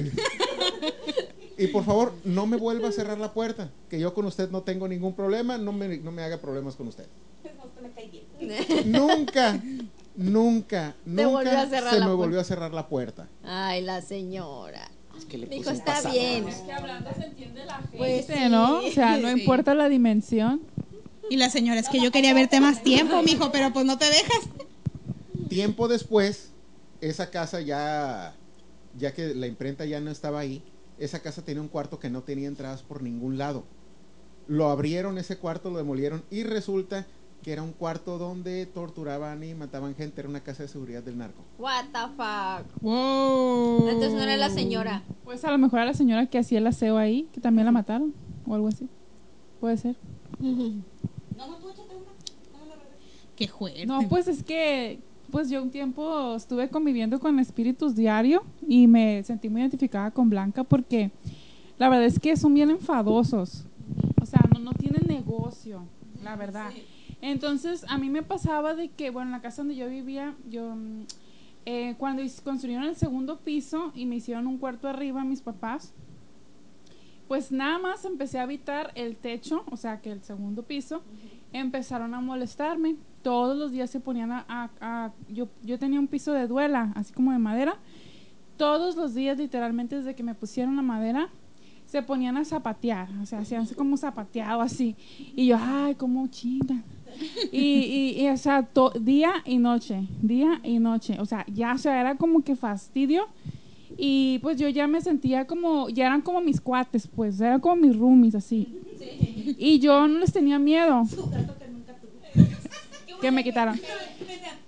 G: Y por favor, no me vuelva a cerrar la puerta, que yo con usted no tengo ningún problema, no me, no me haga problemas con usted. Nunca, nunca,
D: Te volvió a
G: nunca se me
D: puerta.
G: volvió a cerrar la puerta.
D: Ay, la señora.
E: Es que le
D: Dijo, está
E: pasado.
D: bien.
H: Es que hablando se entiende la gente.
D: Pues
J: Sí, ¿no? O sea, no
F: Sí.
J: importa la dimensión.
F: Y la señora, es que yo quería verte más tiempo, mijo, pero pues no te dejas.
G: Tiempo después, esa casa ya, ya que la imprenta ya no estaba ahí, esa casa tenía un cuarto que no tenía entradas por ningún lado. Lo abrieron ese cuarto, lo demolieron y resulta que era un cuarto donde torturaban y mataban gente, era una casa de seguridad del narco.
D: What the fuck.
F: Wow.
D: Entonces no era la señora.
J: Pues a lo mejor era la señora que hacía el aseo ahí, que también la mataron. O algo así. Puede ser.
F: Qué fuerte.
J: No, pues es que, pues yo un tiempo estuve conviviendo con espíritus diario y me sentí muy identificada con Blanca porque la verdad es que son bien enfadosos. O sea, no, no tienen negocio, la verdad. Entonces, a mí me pasaba de que, bueno, en la casa donde yo vivía, yo, eh, cuando construyeron el segundo piso y me hicieron un cuarto arriba mis papás, pues nada más empecé a habitar el techo, o sea, que el segundo piso, empezaron a molestarme. Todos los días se ponían a... a- a- yo, yo tenía un piso de duela, así como de madera. Todos los días, literalmente, desde que me pusieron la madera, se ponían a zapatear, o sea, hacían como zapateado así. Y yo, ay, cómo chingan. Y, y, y, o sea, to- día y noche, día y noche. O sea, ya, o sea, era como que fastidio. Y pues yo ya me sentía como, ya eran como mis cuates, pues, eran como mis roomies, así. Y yo no les tenía miedo. Que me quitaron.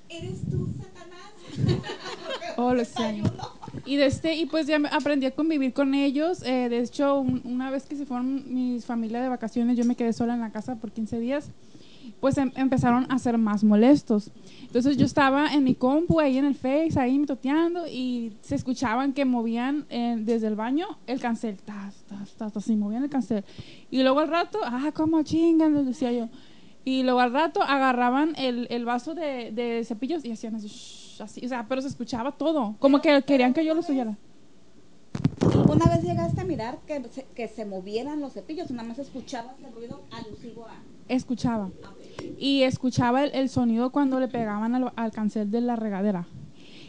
C: ¿Eres tú, Satanás?
J: Oh, lo extraño. Y de este, y pues ya aprendí a convivir con ellos. Eh, de hecho, un- una vez que se fueron mis familia de vacaciones, yo me quedé sola en la casa por 15 días. Pues em- empezaron a ser más molestos. Entonces yo estaba en mi compu, ahí en el Face, ahí mitoteando, y se escuchaban que movían eh, desde el baño el cancel. Tas, tas, tas, así movían el cancel. Y luego al rato, ah, cómo chingan, les decía yo. Y luego al rato agarraban el, el vaso de, de cepillos y hacían así, shh, así, o sea, pero se escuchaba todo, como que querían que yo los oyera.
C: ¿Alguna vez llegaste a mirar que se, que se movieran los cepillos? Nada más escuchabas el ruido alusivo a...
J: Escuchaba. Y escuchaba el, el sonido cuando le pegaban al, al cancel de la regadera.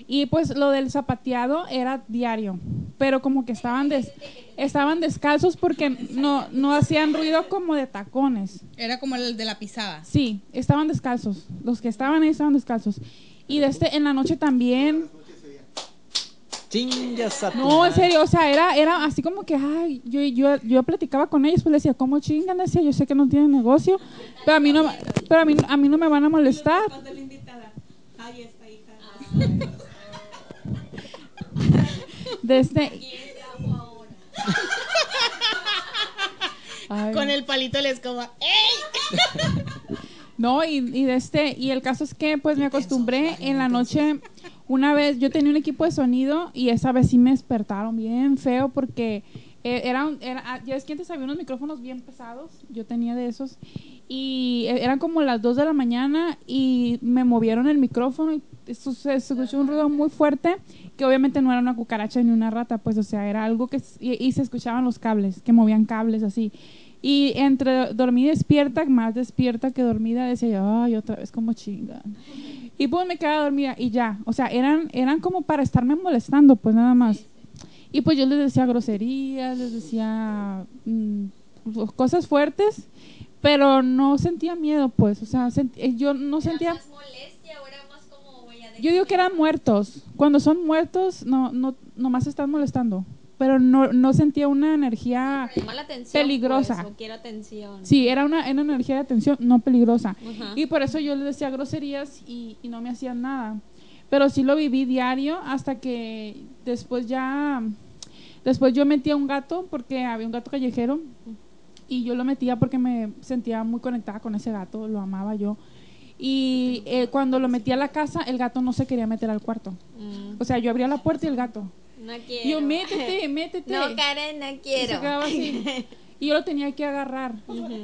J: Y pues lo del zapateado era diario, pero como que estaban des- estaban descalzos porque no, no hacían ruido como de tacones.
F: Era como el de la pisada.
J: Sí, estaban descalzos. Los que estaban ahí estaban descalzos. Y de este, en la noche también.
E: Chingas a tu
J: No, en serio, o sea, era, era así como que, ay, yo, yo, yo platicaba con ellos, pues les decía, ¿cómo chingan? Decía, yo sé que no tienen negocio, pero a mí no, pero a mí, a mí no me van a molestar.
C: la invitada. Ahí está, hija.
J: De este... Ay.
F: Con el palito de la escoba. ¡Ey!
J: No, y, y de este, y el caso es que pues me acostumbré en la noche, una vez yo tenía un equipo de sonido y esa vez sí me despertaron bien feo porque eh, era, un- ah, ya es que antes había unos micrófonos bien pesados, yo tenía de esos, y eh, eran como las 2 de la mañana y me movieron el micrófono y se, escuchó un ruido muy fuerte que obviamente no era una cucaracha ni una rata, pues o sea, era algo que, y, se escuchaban los cables, que movían cables así. Y entre dormida y despierta, más despierta que dormida, decía ay, otra vez como chingan. Y pues me quedaba dormida y ya. O sea, eran, eran como para estarme molestando, pues nada más. Y pues yo les decía groserías, les decía mm, pues, cosas fuertes, pero no sentía miedo, pues. O sea, eh, yo no sentía...
B: ¿Más molestia o era más como
J: Yo digo que eran muertos. Cuando son muertos, no, no, nomás están molestando. Pero no, no sentía una energía...
D: Llama la atención.
J: Peligrosa.
D: Pues, o quiero atención.
J: Sí, era una, era una energía de atención no peligrosa. Y por eso yo les decía groserías y, y no me hacían nada. Pero sí lo viví diario hasta que después ya... Después yo metía un gato porque había un gato callejero y yo lo metía porque me sentía muy conectada con ese gato, lo amaba yo. Y eh, cuando lo metí a la casa, el gato no se quería meter al cuarto.
D: Mm,
J: O sea, yo abría la puerta y el gato.
D: No
J: Y
D: quiero.
J: yo, métete, métete.
D: No, Karen, no
J: Y se
D: quiero.
J: quedaba así. Y yo lo tenía que agarrar.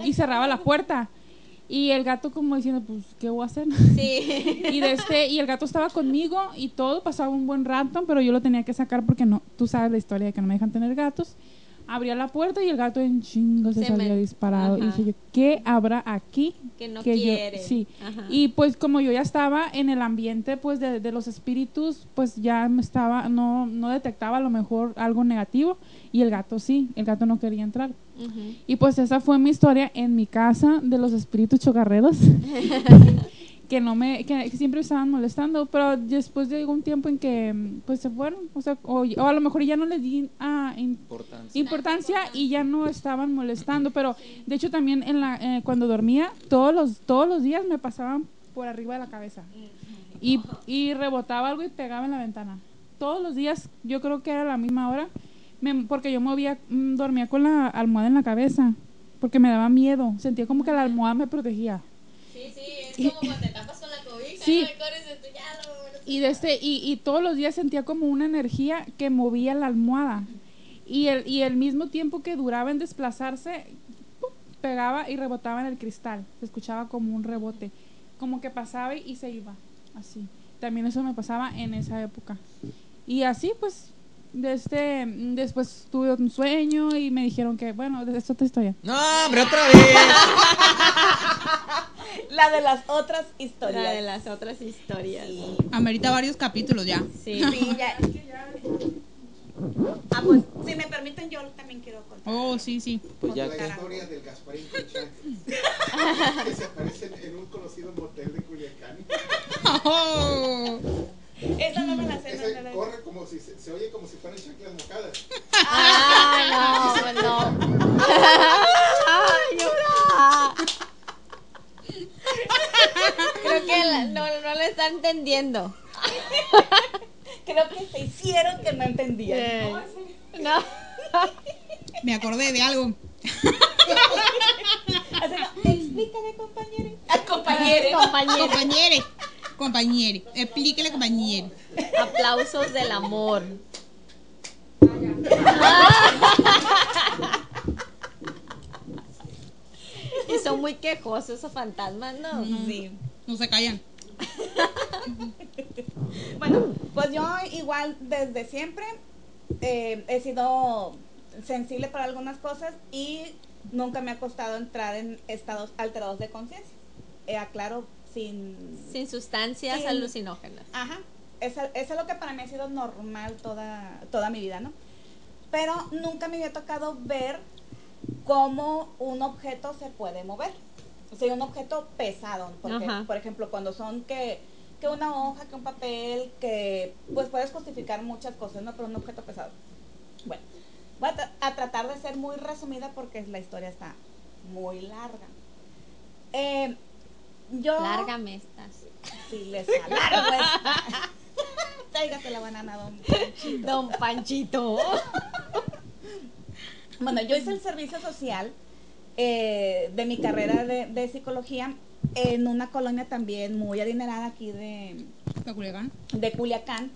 J: Y cerraba la puerta. Y el gato como diciendo, pues, ¿qué voy a hacer?
D: Sí.
J: Y, de este, y el gato estaba conmigo y todo, pasaba un buen rato, pero yo lo tenía que sacar porque no, tú sabes la historia de que no me dejan tener gatos. Abría la puerta y el gato en chingo se,
D: Se
J: salía
D: me-
J: disparado. Y dije yo, ¿qué habrá aquí?
D: Que no
J: que yo-
D: quiere.
J: sí.
D: Ajá.
J: Y pues como yo ya estaba en el ambiente pues de, de los espíritus, pues ya me estaba, no, no detectaba a lo mejor algo negativo y el gato sí, el gato no quería entrar. Y pues esa fue mi historia en mi casa de los espíritus chocarreros. que no me que, siempre me estaban molestando, pero después llegó un tiempo en que pues se fueron, o sea, o, o a lo mejor ya no les di ah, in-
E: Importancia.
J: importancia y ya no estaban molestando, pero de hecho también en la eh, cuando dormía todos los todos los días me pasaban por arriba de la cabeza. Y, y rebotaba algo y pegaba en la ventana. Todos los días, yo creo que era la misma hora, me- porque yo movía, mm, dormía con la almohada en la cabeza, porque me daba miedo, sentía como que la almohada me protegía.
B: Sí, sí, es como cuando te tapas con la cobija,
J: Sí.
B: no corres de tu
J: Y, de este, y, y todos los días sentía como una energía que movía la almohada. Y el, y el mismo tiempo que duraba en desplazarse, ¡pum! pegaba y rebotaba en el cristal. Se escuchaba como un rebote. Como que pasaba y se iba. Así. También eso me pasaba en esa época. Y así pues, de este, después tuve un sueño y me dijeron que, bueno, es otra historia.
E: No, hombre, otra vez.
C: La de las otras historias.
D: La de las otras historias.
F: Amerita varios capítulos ya.
D: Sí.
C: Sí, ya. Ah, pues, si me permiten, yo también quiero contar.
F: Oh, sí, sí.
E: Pues ya
G: la historia del Gasparín con Chanclas. que se aparece en un conocido motel de Culiacán.
F: Oh.
C: Esa no me la sé, no
G: Ese
C: me la sé.
G: corre como si se, se oye como si fueran chanclas mojadas.
D: Ah, no, no. Ay, llora. Creo que la- no, no lo está entendiendo.
C: Creo que se hicieron que no entendían.
D: Eh, No.
F: Me acordé de algo.
C: Explícame, compañero. Ah, compañero.
D: Compañero.
F: Compañere. Compañere. Explíquele, compañere.
D: Aplausos del amor. Y son muy quejosos esos fantasmas, ¿no?
C: Sí.
F: No se callan.
C: Bueno, pues yo igual desde siempre eh, he sido sensible para algunas cosas y nunca me ha costado entrar en estados alterados de conciencia. Eh, aclaro, sin...
D: Sin sustancias
C: Sin-
D: alucinógenas.
C: Ajá. Eso, eso es lo que para mí ha sido normal toda, toda mi vida, ¿no? Pero nunca me había tocado ver cómo un objeto se puede mover. O sea, un objeto pesado. Porque,
D: Ajá.
C: por ejemplo, cuando son que, que una hoja, que un papel, que pues puedes justificar muchas cosas, ¿no? Pero un objeto pesado. Bueno, voy a, tra- a tratar de ser muy resumida porque la historia está muy larga. Eh, yo...
D: Lárgame estas.
C: Sí, les alargo esta. Tráigate la banana, don.
D: Don Panchito.
C: Bueno, yo hice el servicio social eh, de mi carrera de, de psicología en una colonia también muy adinerada aquí de,
F: ¿De Culiacán?
C: de Culiacán,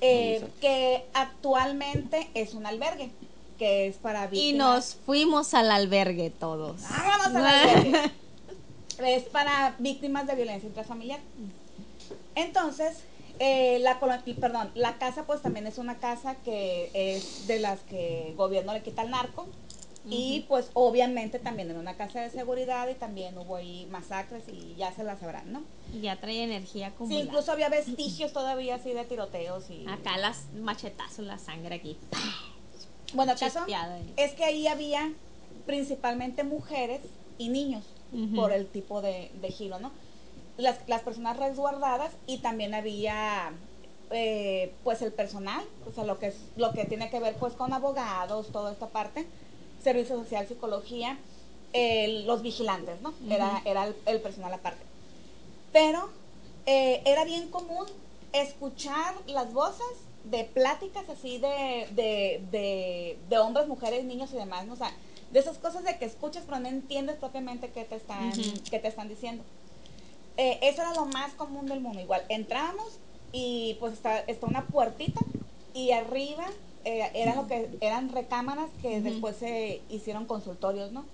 C: eh, que actualmente es un albergue, que es para
D: Y
C: víctimas.
D: nos fuimos al albergue todos.
C: Vámonos al albergue. es para víctimas de violencia intrafamiliar. Entonces, eh, la, colo- y perdón, la casa pues también es una casa que es de las que el gobierno le quita al narco. Y pues obviamente también en una casa de seguridad y también hubo ahí masacres y ya se las sabrán, ¿no?
D: Y ya trae energía
C: Sí,
D: acumulada.
C: incluso había vestigios todavía así de tiroteos y...
D: Acá las machetazos, la sangre aquí.
C: Bueno, el caso
D: Chispeada ahí.
C: es que ahí había principalmente mujeres y niños por el tipo de, de giro, ¿no? Las, las personas resguardadas y también había eh, pues el personal, o sea, lo que es, lo que tiene que ver pues con abogados, toda esta parte, servicio social, psicología, el- los vigilantes, ¿no? Era, era el, el personal aparte. Pero eh, era bien común escuchar las voces de pláticas así de, de, de, de hombres, mujeres, niños y demás, ¿no? O sea, de esas cosas de que escuchas pero no entiendes propiamente qué te están,
D: Ujú.
C: qué te están diciendo. Eh, eso era lo más común del mundo. Igual, entramos y pues está, está una puertita y arriba eh, era lo que eran recámaras que después se hicieron consultorios, ¿no?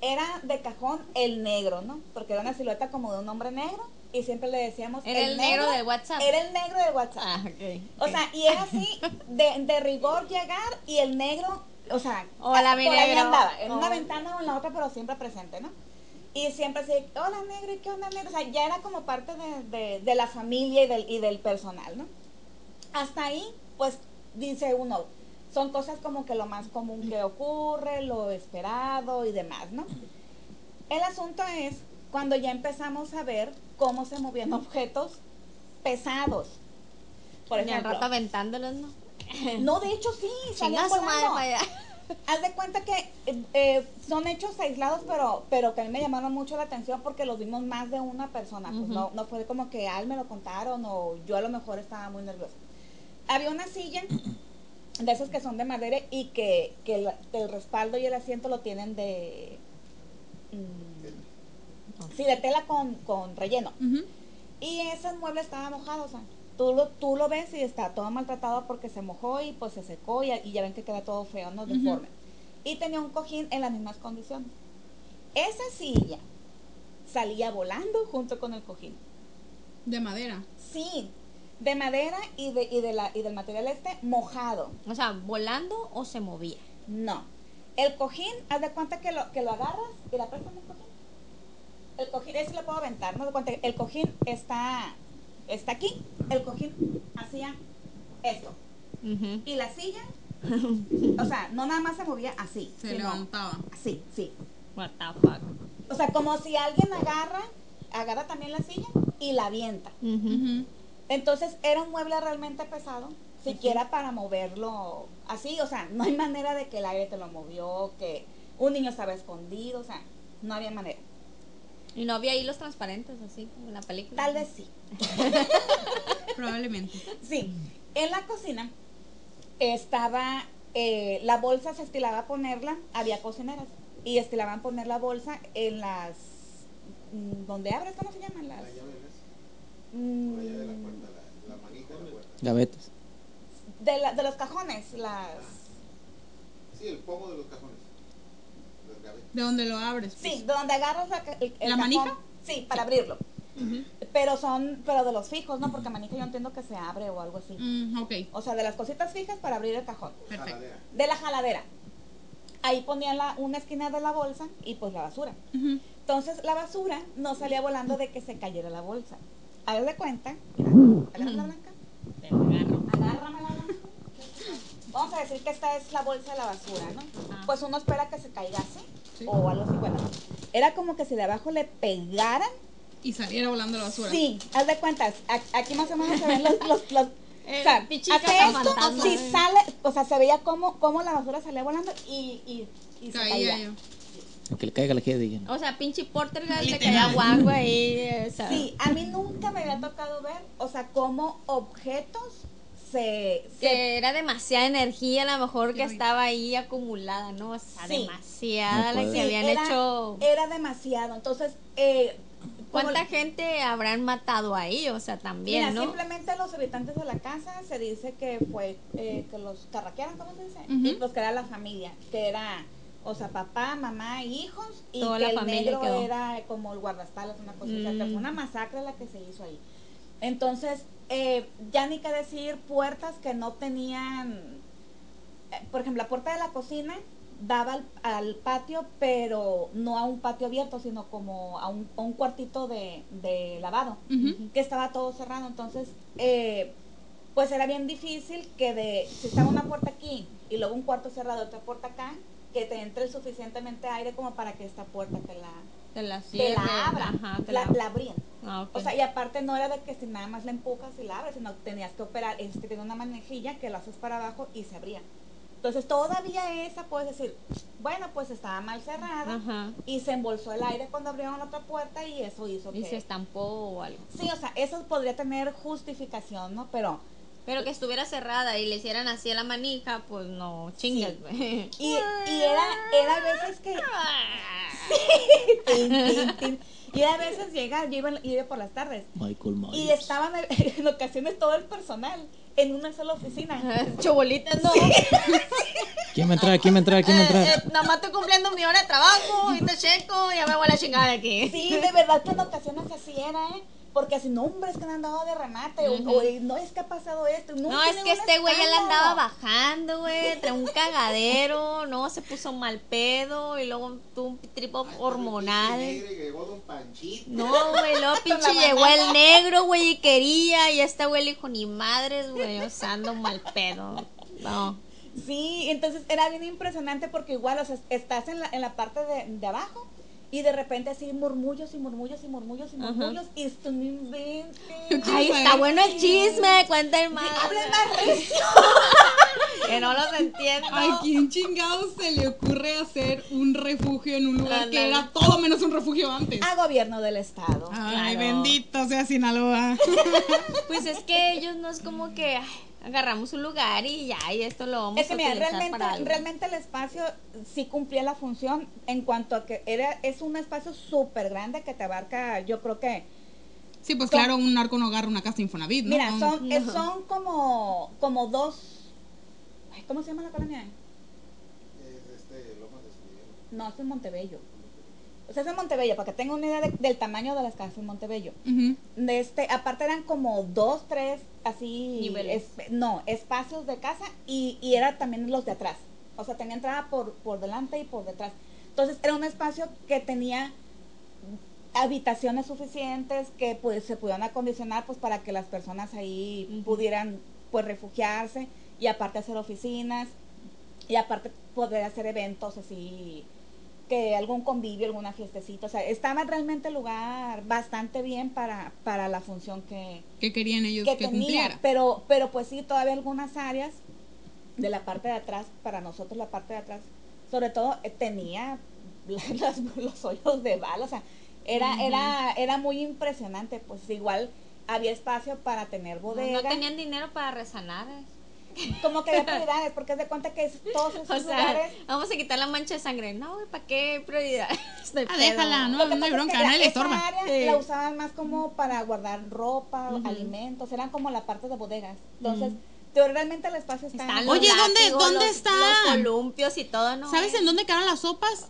C: Era de cajón el negro, ¿no? Porque era una silueta como de un hombre negro y siempre le decíamos
D: Era el negro del WhatsApp.
C: Era el negro del WhatsApp.
D: Ah, ok.
C: O sea, y era así de, de rigor llegar y el negro, o sea,
D: Hola,
C: por ahí
D: negro.
C: andaba, en una ventana o en la otra, pero siempre presente, ¿no? Y siempre así, hola negro, ¿y qué onda negro? O sea, ya era como parte de, de- de la familia y del, y del personal, ¿no? Hasta ahí, pues, dice uno, son cosas como que lo más común que ocurre, lo esperado y demás, ¿no? El asunto es cuando ya empezamos a ver cómo se movían objetos pesados. Por ejemplo,
D: rato aventándolos, ¿no?
C: no, de hecho sí, salían volando. Haz de cuenta que eh, eh, son hechos aislados, pero, pero que a mí me llamaron mucho la atención porque los vimos más de una persona. Pues no, no fue como que al me lo contaron o yo a lo mejor estaba muy nerviosa. Había una silla de esos que son de madera y que, que el, el respaldo y el asiento lo tienen de... mm, sí, de tela con, con relleno. Y ese mueble estaba mojado, o sea, tú lo, tú lo ves y está todo maltratado porque se mojó y pues se secó y, y ya ven que queda todo feo, ¿no? Deforme. Y tenía un cojín en las mismas condiciones. Esa silla salía volando junto con el cojín.
F: De madera.
C: Sí, de madera y, de, y, de la, y del material este mojado.
D: O sea, volando o se movía.
C: No. El cojín, haz de cuenta que lo, que lo agarras y la prestas el cojín. El cojín, ese lo puedo aventar, ¿no? De cuenta que el cojín está, está aquí. El cojín hacía esto. Y la silla, o sea, no nada más se movía así.
F: Se
C: sino
F: levantaba.
C: Así, sí.
D: What the fuck.
C: O sea, como si alguien agarra, agarra también la silla y la avienta. Entonces era un mueble realmente pesado, siquiera para moverlo así, o sea, no hay manera de que el aire te lo movió, que un niño estaba escondido, o sea, no había manera.
D: Y no había hilos transparentes así como en la película.
C: Tal vez sí.
F: Probablemente.
C: Sí, en la cocina estaba, eh, la bolsa se estilaba a ponerla, había cocineras, y estilaban poner la bolsa en las, mm, donde abres, ¿cómo se llaman? Las, mm,
E: Gavetas.
C: de, la- de los cajones, las...
G: Sí, el pomo de los cajones. Las gavetas.
F: De donde lo abres. pues.
C: Sí, de donde agarras la, ca- el, el
F: ¿La
C: cajón.
F: manija?
C: Sí, para abrirlo. Pero son, pero de los fijos, ¿no? Porque manija yo entiendo que se abre o algo así.
F: Mm, ok,
C: O sea, de las cositas fijas para abrir el cajón.
F: perfecto.
G: Jaladera.
C: De la jaladera. Ahí ponían la, una esquina de la bolsa y pues la basura. Entonces la basura no salía volando de que se cayera la bolsa. Haz de cuenta. Mira, agarra la blanca.
D: Te lo agarro.
C: Agárrame la blanca. Vamos a decir que esta es la bolsa de la basura, ¿no?
D: Ajá.
C: Pues uno espera que se caiga así.
F: Sí.
C: O algo así. Bueno, era como que si de abajo le pegaran
F: Y saliera volando la basura.
C: Sí, haz de cuentas, aquí más o menos se ven los, los, o sea, hace esto, si
D: ¿eh?
C: sale, o sea, se veía cómo, cómo la basura salía volando y, y, y se
F: Caía
C: caía.
E: Que le caiga la.
D: O sea, pinche Porter le caía guango ahí. O sea,
C: Sí, a mí nunca me había tocado ver, o sea, cómo objetos se, se
D: Que era demasiada energía, a lo mejor que estaba ahí acumulada, ¿no? O sea,
C: Sí.
D: demasiada
E: No
D: la que habían
C: era,
D: hecho.
C: era demasiado. Entonces, eh,
D: ¿Cuánta gente habrán matado ahí? O sea, también,
C: Mira,
D: ¿no?
C: simplemente los habitantes de la casa se dice que fue eh, que los carraquearon, ¿cómo se dice?
F: Ujú.
C: Y pues que era la familia, que era, o sea, papá, mamá, hijos y
D: Toda
C: que
D: la
C: el
D: familia
C: negro
D: quedó.
C: era como el guardaespaldas, una cosa, o sea, que
D: Mm.
C: fue una masacre la que se hizo ahí. Entonces, eh, ya ni que decir puertas que no tenían, eh, por ejemplo, la puerta de la cocina daba al, al patio, pero no a un patio abierto, sino como a un, a un cuartito de, de lavado, que estaba todo cerrado. Entonces, eh, pues era bien difícil que de, si estaba una puerta aquí y luego un cuarto cerrado, otra puerta acá, que te entre el suficientemente aire como para que esta puerta te la,
D: Te la
C: te
D: cierre,
C: la abra,
D: Ajá, te
C: la,
D: la,
C: la abrían.
D: Ah.
C: O sea, y aparte no era de que si nada más la empujas y la abres, sino que tenías que operar, este tiene una manejilla que la haces para abajo y se abría. Entonces todavía esa puedes decir, bueno, pues estaba mal cerrada
D: Ajá.
C: y se embolsó el aire cuando abrieron la otra puerta y eso hizo
D: Y
C: que...
D: se estampó o algo.
C: Sí, o sea, eso podría tener justificación, ¿no? Pero...
D: Pero que estuviera cerrada y le hicieran así a la manija, pues no, chingas.
C: Y, y era, era a veces que... Tin. Y era a veces llega, yo iba, iba por las tardes
E: Michael
C: y
E: Myers.
C: estaban en ocasiones todo el personal en una sola oficina.
D: Chobolitas, no.
E: ¿Quién va a entrar? ¿Quién va a entrar? ¿Quién va a
D: Eh,
E: entrar?
D: eh, nada más estoy cumpliendo mi hora de trabajo, y te checo, ya me voy a la chingada de aquí.
C: Sí, de verdad que en ocasiones así era, ¿eh? Porque así, no, hombre, es que han andado de remate, o- o, no es que ha pasado esto. No,
D: No, es que este güey ya la
C: escándalo.
D: andaba bajando, güey, trae un cagadero, no, se puso mal pedo y luego tuvo un tripo hormonal.
G: Llegó Don Panchito.
D: No, güey, luego pinche llegó el negro, güey, y quería, y este güey le dijo, ni madres, güey, o sea, ando mal pedo. No.
C: Sí, entonces era bien impresionante porque igual, o sea, estás en la, en la parte de, de abajo y de repente así murmullos y murmullos y murmullos y murmullos y esto no inventes.
D: Ay, está bueno el chisme, cuenten más.
C: Hablen más recio.
D: Que no los entiendo.
F: ¿A quién chingados se le ocurre hacer un refugio en un lugar que era todo menos un refugio antes?
C: A gobierno del estado.
F: Ay,
D: claro.
F: bendito sea Sinaloa.
D: Pues es que ellos no es como que ay, agarramos un lugar y ya, y esto lo vamos
C: Es que
D: a
C: mira,
D: utilizar
C: realmente,
D: para algo.
C: realmente el espacio sí cumplía la función en cuanto a que era es un espacio súper grande que te abarca, yo creo que,
F: Sí, pues
C: Con-
F: claro, un narco no agarra una casa Infonavit, ¿no?
C: mira, son, son como, como dos, ay, ¿cómo se llama la colonia? No, es en Montebello. O sea, es en Montebello, para que tenga una idea de- del tamaño de las casas en Montebello. De este, aparte eran como dos, tres, así,
D: Niveles.
C: es- no, espacios de casa y, y era también los de atrás. O sea, tenía entrada por, por delante y por detrás. Entonces era un espacio que tenía habitaciones suficientes que pues se pudieran acondicionar pues para que las personas ahí pudieran pues refugiarse y aparte hacer oficinas y aparte poder hacer eventos así que algún convivio, alguna fiestecita, o sea, estaba realmente el lugar bastante bien para, para la función que,
F: ¿Qué querían ellos
C: que
F: que,
C: tenía,
F: cumpliera?
C: pero, pero pues sí, todavía algunas áreas de la parte de atrás, para nosotros la parte de atrás, sobre todo eh, tenía las- los hoyos de bala, o sea, era, era, era muy impresionante, pues igual había espacio para tener
D: No,
C: bodega,
D: no tenían dinero para resanar.
C: Como que había prioridades, porque es de cuenta que es- todos esos
D: O sea,
C: lugares
D: vamos a quitar la mancha de sangre. No, güey, ¿para qué prioridad? Estoy
F: Ah, déjala, no, no hay bronca,
C: que
F: nadie le
C: esa
F: estorba.
C: área
D: Sí.
C: la usaban más como para guardar ropa, alimentos, eran como la parte de bodegas. Entonces, pero realmente el espacio está
D: Están los
F: Oye, ¿dónde-
D: látigos,
F: dónde
D: los-
F: está?
D: Los columpios y todo, ¿no?
F: ¿Sabes en dónde quedaron las sopas?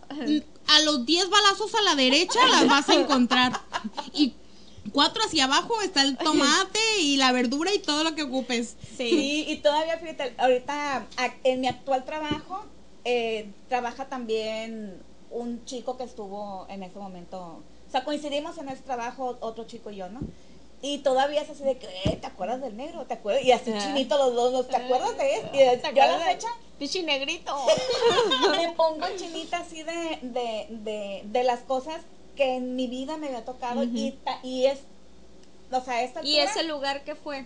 F: A los 10 balazos a la derecha las vas a encontrar. Y cuatro hacia abajo está el tomate y la verdura y todo lo que ocupes.
C: Sí, y todavía, fíjate, ahorita en mi actual trabajo eh, trabaja también un chico que estuvo en ese momento, o sea, coincidimos en ese trabajo, otro chico y yo, ¿no? Y todavía es así de que, "Eh, ¿te acuerdas del negro? ¿Te acuerdas? Y así chinito los dos, los- ¿te acuerdas de eso? Y
D: ¿Te
C: yo a la fecha
D: Pichi negrito.
C: me pongo chinita así de, de, de, de las cosas que en mi vida me había tocado y, ta- y es, o sea, esta
D: ¿Y ese lugar que fue?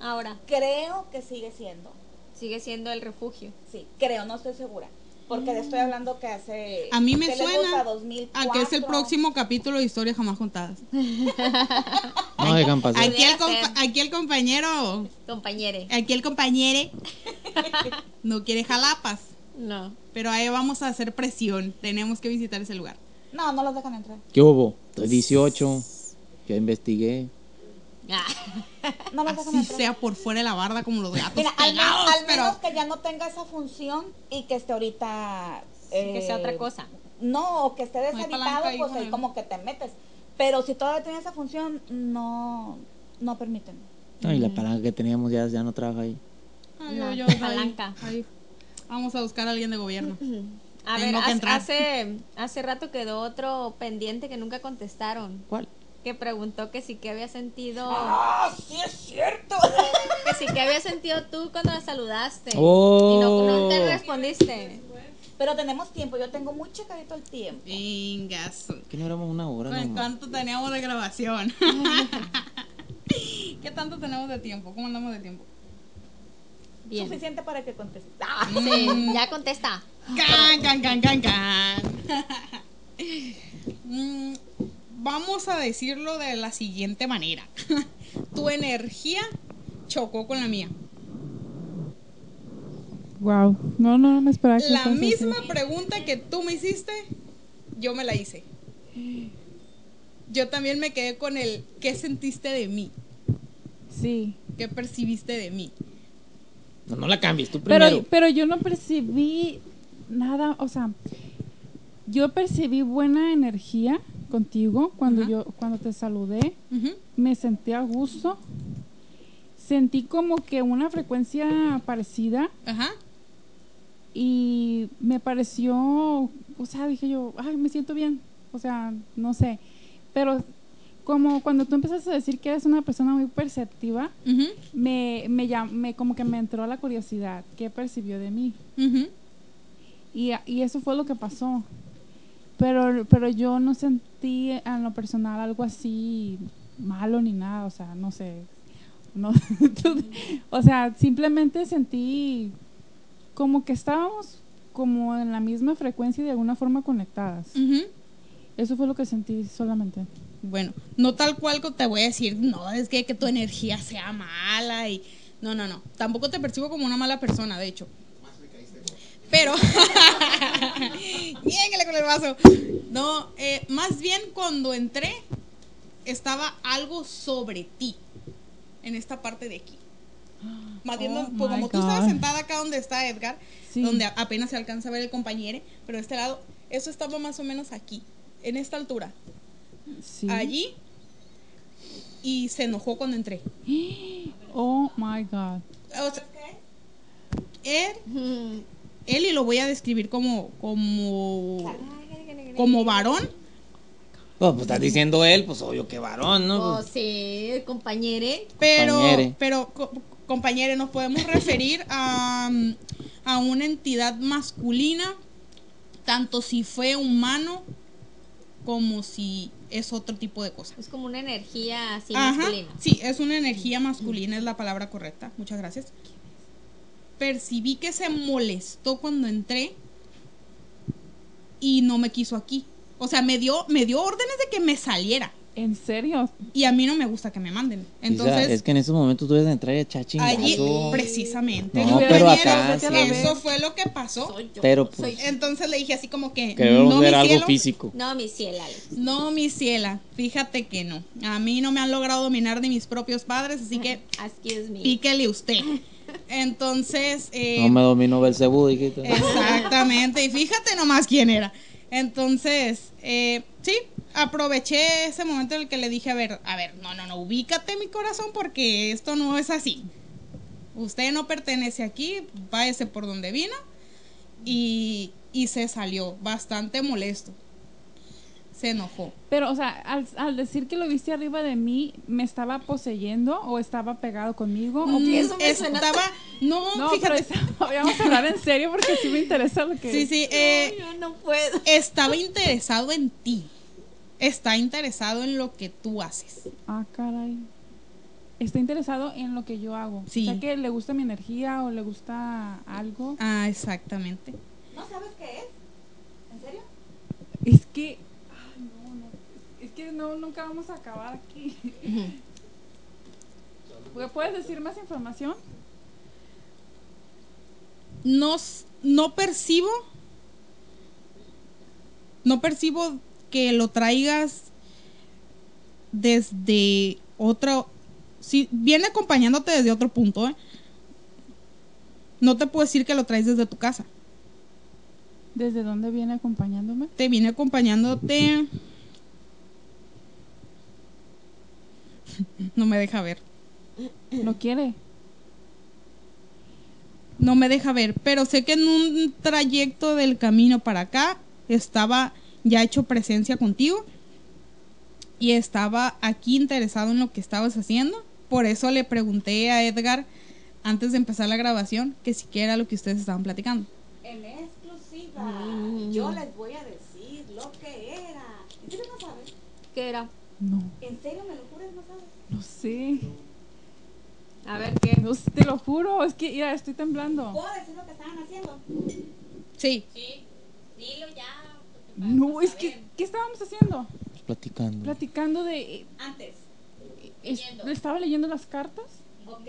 D: Ahora,
C: creo que sigue siendo.
D: sigue siendo el refugio.
C: Sí, creo, no estoy segura. Porque le estoy hablando que hace.
F: A mí me
C: ¿qué les
F: suena? A
C: 2004.
F: que es el próximo capítulo de historias jamás contadas.
E: No dejan pasar.
F: Aquí el, aquí el compañero,
D: Compañere.
F: aquí el compañere no quiere jalapas.
D: No.
F: Pero ahí vamos a hacer presión. Tenemos que visitar ese lugar.
C: No, no los dejan entrar.
E: ¿Qué hubo? Estoy 18. Ya investigué.
D: Ah.
C: No los dejan
F: Así
C: entrar.
F: sea por fuera de la barda como los gatos
C: Mira, al, menos,
F: pegados,
C: al
F: pero
C: menos que ya no tenga esa función y que esté ahorita.
D: que sea
C: eh,
D: otra cosa.
C: No, o que esté
F: hay
C: deshabitado,
F: palanca ahí
C: pues
F: con
C: ahí como que te metes. Pero si todavía tiene esa función, no, no permiten.
E: No, y la palanca que teníamos ya, ya no trabaja ahí.
F: Ay,
D: No,
F: yo- yo- ahí-
D: palanca.
F: ahí. Vamos a buscar a alguien de gobierno.
D: A ver,
F: que
D: hace,
F: entrar.
D: hace, hace rato quedó otro pendiente que nunca contestaron.
E: ¿Cuál?
D: Que preguntó que si qué había sentido.
A: ¡Ah, sí es cierto!
D: Que si qué había sentido tú cuando la saludaste.
E: Oh.
D: Y no, no te respondiste.
A: Pero tenemos tiempo, yo tengo muy checadito el tiempo.
F: Vengas.
E: Que no éramos una hora.
F: Pues, ¿Cuánto teníamos de grabación? ¿Qué tanto tenemos de tiempo? ¿Cómo andamos de tiempo?
D: Bien.
A: Suficiente para que conteste. ¡Ah!
D: Sí, ya contesta.
F: Can, can, can, can, can. Mm, Vamos a decirlo de la siguiente manera. Tu energía chocó con la mía.
J: Wow. No, no, no me esperaba que
F: La
J: así.
F: misma pregunta que tú me hiciste, yo me la hice. Yo también me quedé con el ¿qué sentiste de mí?
J: Sí.
F: ¿Qué percibiste de mí?
E: No, no la cambies, tú primero.
J: Pero, pero yo no percibí nada, o sea, yo percibí buena energía contigo cuando yo cuando te saludé, me sentí a gusto. Sentí como que una frecuencia parecida
F: Ajá.
J: y me pareció, o sea, dije yo, ay, me siento bien, o sea, no sé, pero como cuando tú empezaste a decir que eres una persona muy perceptiva, me, me, me como que me entró la curiosidad, ¿qué percibió de mí? Y, y eso fue lo que pasó. Pero, pero yo no sentí en lo personal algo así malo ni nada, o sea, no sé. No, o sea, simplemente sentí como que estábamos como en la misma frecuencia y de alguna forma conectadas. Eso fue lo que sentí solamente.
F: Bueno, no tal cual te voy a decir, no, es que, que tu energía sea mala y... No, no, no. Tampoco te percibo como una mala persona, de hecho. Pero... Lléguele con el vaso. No, eh, más bien cuando entré, estaba algo sobre ti. En esta parte de aquí. Más bien,
J: Oh
F: pues, como tú estabas sentada acá donde está Edgar,
J: Sí.
F: donde apenas se alcanza a ver el compañero, pero de este lado, eso estaba más o menos aquí, en esta altura
J: Sí.
F: allí y se enojó cuando entré.
J: Oh my God.
F: O sea, él, él, y lo voy a describir como, como, como varón,
E: Pues, pues, estás diciendo él, pues obvio que varón, ¿no?
D: Oh, sí, compañere.
F: pero,
E: Compañere.
F: pero, co- compañero, nos podemos referir a, a una entidad masculina, tanto si fue humano como si es otro tipo de cosa.
D: Es como una energía así
F: Ajá,
D: masculina.
F: Sí, es una energía masculina, es la palabra correcta. Muchas gracias. Percibí que se molestó cuando entré y no me quiso aquí. O sea, me dio, me dio órdenes de que me saliera.
J: ¿En serio?
F: Y a mí no me gusta que me manden.
E: Isa,
F: Entonces,
E: es que en esos momentos tú debes de entrar y echar
F: allí,
E: chingazo.
F: precisamente.
E: No,
J: pero acá
E: sí.
F: Eso fue lo que pasó.
D: Soy yo.
E: Pero
D: Soy
E: pues
F: Entonces le dije así como que.
E: queremos
F: no,
E: ver
F: mi
E: algo
F: cielo,
E: físico.
D: No, mi ciela.
F: No, mi ciela. Fíjate que no. A mí no me han logrado dominar ni mis propios padres, así que
D: Excuse me.
F: píquele usted. Entonces, eh,
E: No me dominó Belcebú, dijiste.
F: exactamente, y fíjate nomás quién era. Entonces, eh, sí, aproveché ese momento en el que le dije, a ver, a ver, no, no, no, ubícate mi corazón porque esto no es así. Usted no pertenece aquí, váyase por donde vino. Y, y se salió bastante molesto. Se enojó.
J: Pero, o sea, al, al decir que lo viste arriba de mí, ¿me estaba poseyendo o estaba pegado conmigo? ¿O
F: Mm,
J: qué?
D: eso me suena
F: estaba, no,
J: No, pero
F: fíjate,
J: esa- vamos a hablar en serio porque sí me interesa lo que...
F: sí, sí, eh,
D: Yo no puedo.
F: estaba interesado en ti. Está interesado en lo que tú haces.
J: Ah, caray. Está interesado en lo que yo hago.
F: Sí.
J: O sea, que le gusta mi energía o le gusta algo.
F: Ah, exactamente.
A: ¿No sabes qué es? ¿En serio?
J: Es que... Ay, no, no. Es que no, nunca vamos a acabar aquí. ¿Puedes decir más información?
F: No, no percibo, no percibo que lo traigas desde otro, si viene acompañándote desde otro punto, ¿eh? No te puedo decir que lo traes desde tu casa.
J: ¿Desde dónde viene acompañándome?
F: Te viene acompañándote. No me deja ver.
J: ¿No quiere?
F: no me deja ver, pero sé que en un trayecto del camino para acá estaba ya hecho presencia contigo y estaba aquí interesado en lo que estabas haciendo. Por eso le pregunté a Edgar antes de empezar la grabación que siquiera lo que ustedes estaban platicando.
C: En exclusiva, yo les voy a decir lo que era. ¿En serio no sabes?
K: ¿Qué era?
J: No,
C: ¿En serio me lo juras no sabes?
J: no sé.
K: A ver, ¿qué?
J: No sé, te lo juro, es que, mira, estoy temblando.
C: ¿Puedo decir lo que estaban haciendo?
F: Sí,
D: Sí, dilo ya.
J: No, es que, ¿qué estábamos haciendo?
E: Platicando.
J: Platicando de...
C: Antes.
J: es-
D: Leyendo.
J: ¿Le estaba leyendo las cartas?
C: Ok.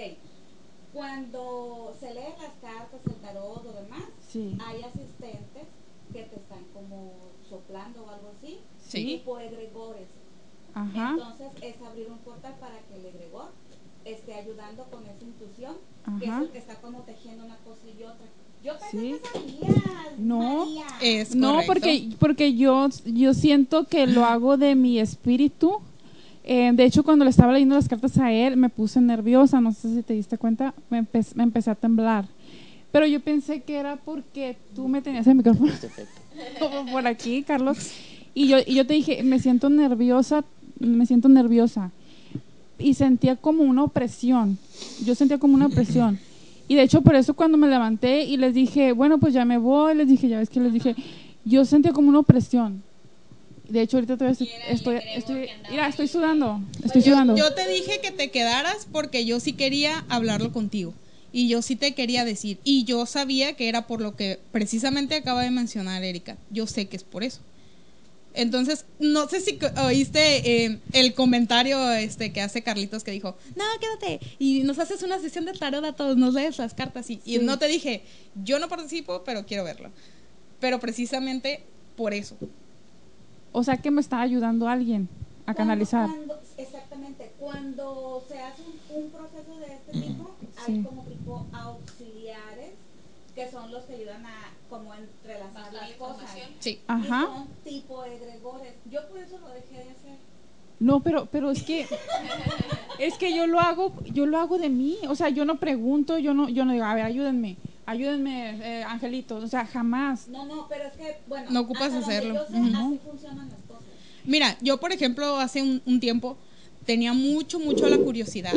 C: Cuando se leen las cartas, el tarot o demás,
J: Sí.
C: hay asistentes que te están como soplando o algo así.
F: Sí.
C: Tipo egregores.
J: Ajá.
C: Entonces es abrir un portal para que el egregor esté ayudando con esa intuición, que es el que está como tejiendo una cosa y otra. Yo pensé
J: Sí.
C: que sabías.
J: No.
C: María.
F: es
J: No, porque, porque yo, yo siento que lo hago de mi espíritu. Eh, de hecho, cuando le estaba leyendo las cartas a él, me puse nerviosa, no sé si te diste cuenta, me, empe- me empecé a temblar. Pero yo pensé que era porque tú me tenías el micrófono como por aquí, Carlos. Y yo, y yo te dije, me siento nerviosa, me siento nerviosa. Y sentía como una opresión. Yo sentía como una opresión. Y de hecho, por eso cuando me levanté y les dije, bueno, pues ya me voy, les dije, ya ves que les dije, yo sentía como una opresión. De hecho, ahorita todavía estoy, estoy, mira, estoy sudando, estoy
F: Yo,
J: sudando.
F: yo te dije que te quedaras porque yo sí quería hablarlo contigo. Y yo sí te quería decir. Y yo sabía que era por lo que precisamente acaba de mencionar Erika. Yo sé que es por eso. Entonces, no sé si oíste eh, el comentario este que hace Carlitos que dijo, no, quédate y nos haces una sesión de tarot a todos, nos lees las cartas y, no te dije, yo no participo, pero quiero verlo. Pero precisamente por eso.
J: O sea, que me está ayudando alguien a
C: Cuando-
J: canalizar.
C: cuando- exactamente. Cuando se hace un, un proceso de este tipo, hay como tipo auxiliares que son los que ayudan a como entrelazar
D: Pasar
C: las
D: la
C: cosas.
D: información.
F: Sí.
J: Ajá.
C: Y son tipo egregores. Yo por eso lo dejé de hacer.
J: No, pero, pero es que es que yo lo hago, yo lo hago de mí. O sea, yo no pregunto, yo no, yo no digo, a ver, ayúdenme, ayúdenme, eh, angelitos. O sea, jamás.
C: No, no, pero es que, bueno,
F: No ocupas
C: hasta donde
F: hacerlo.
C: yo sé,
F: Ujú.
C: así funcionan las cosas.
F: Mira, yo por ejemplo hace un, un tiempo tenía mucho, mucho la curiosidad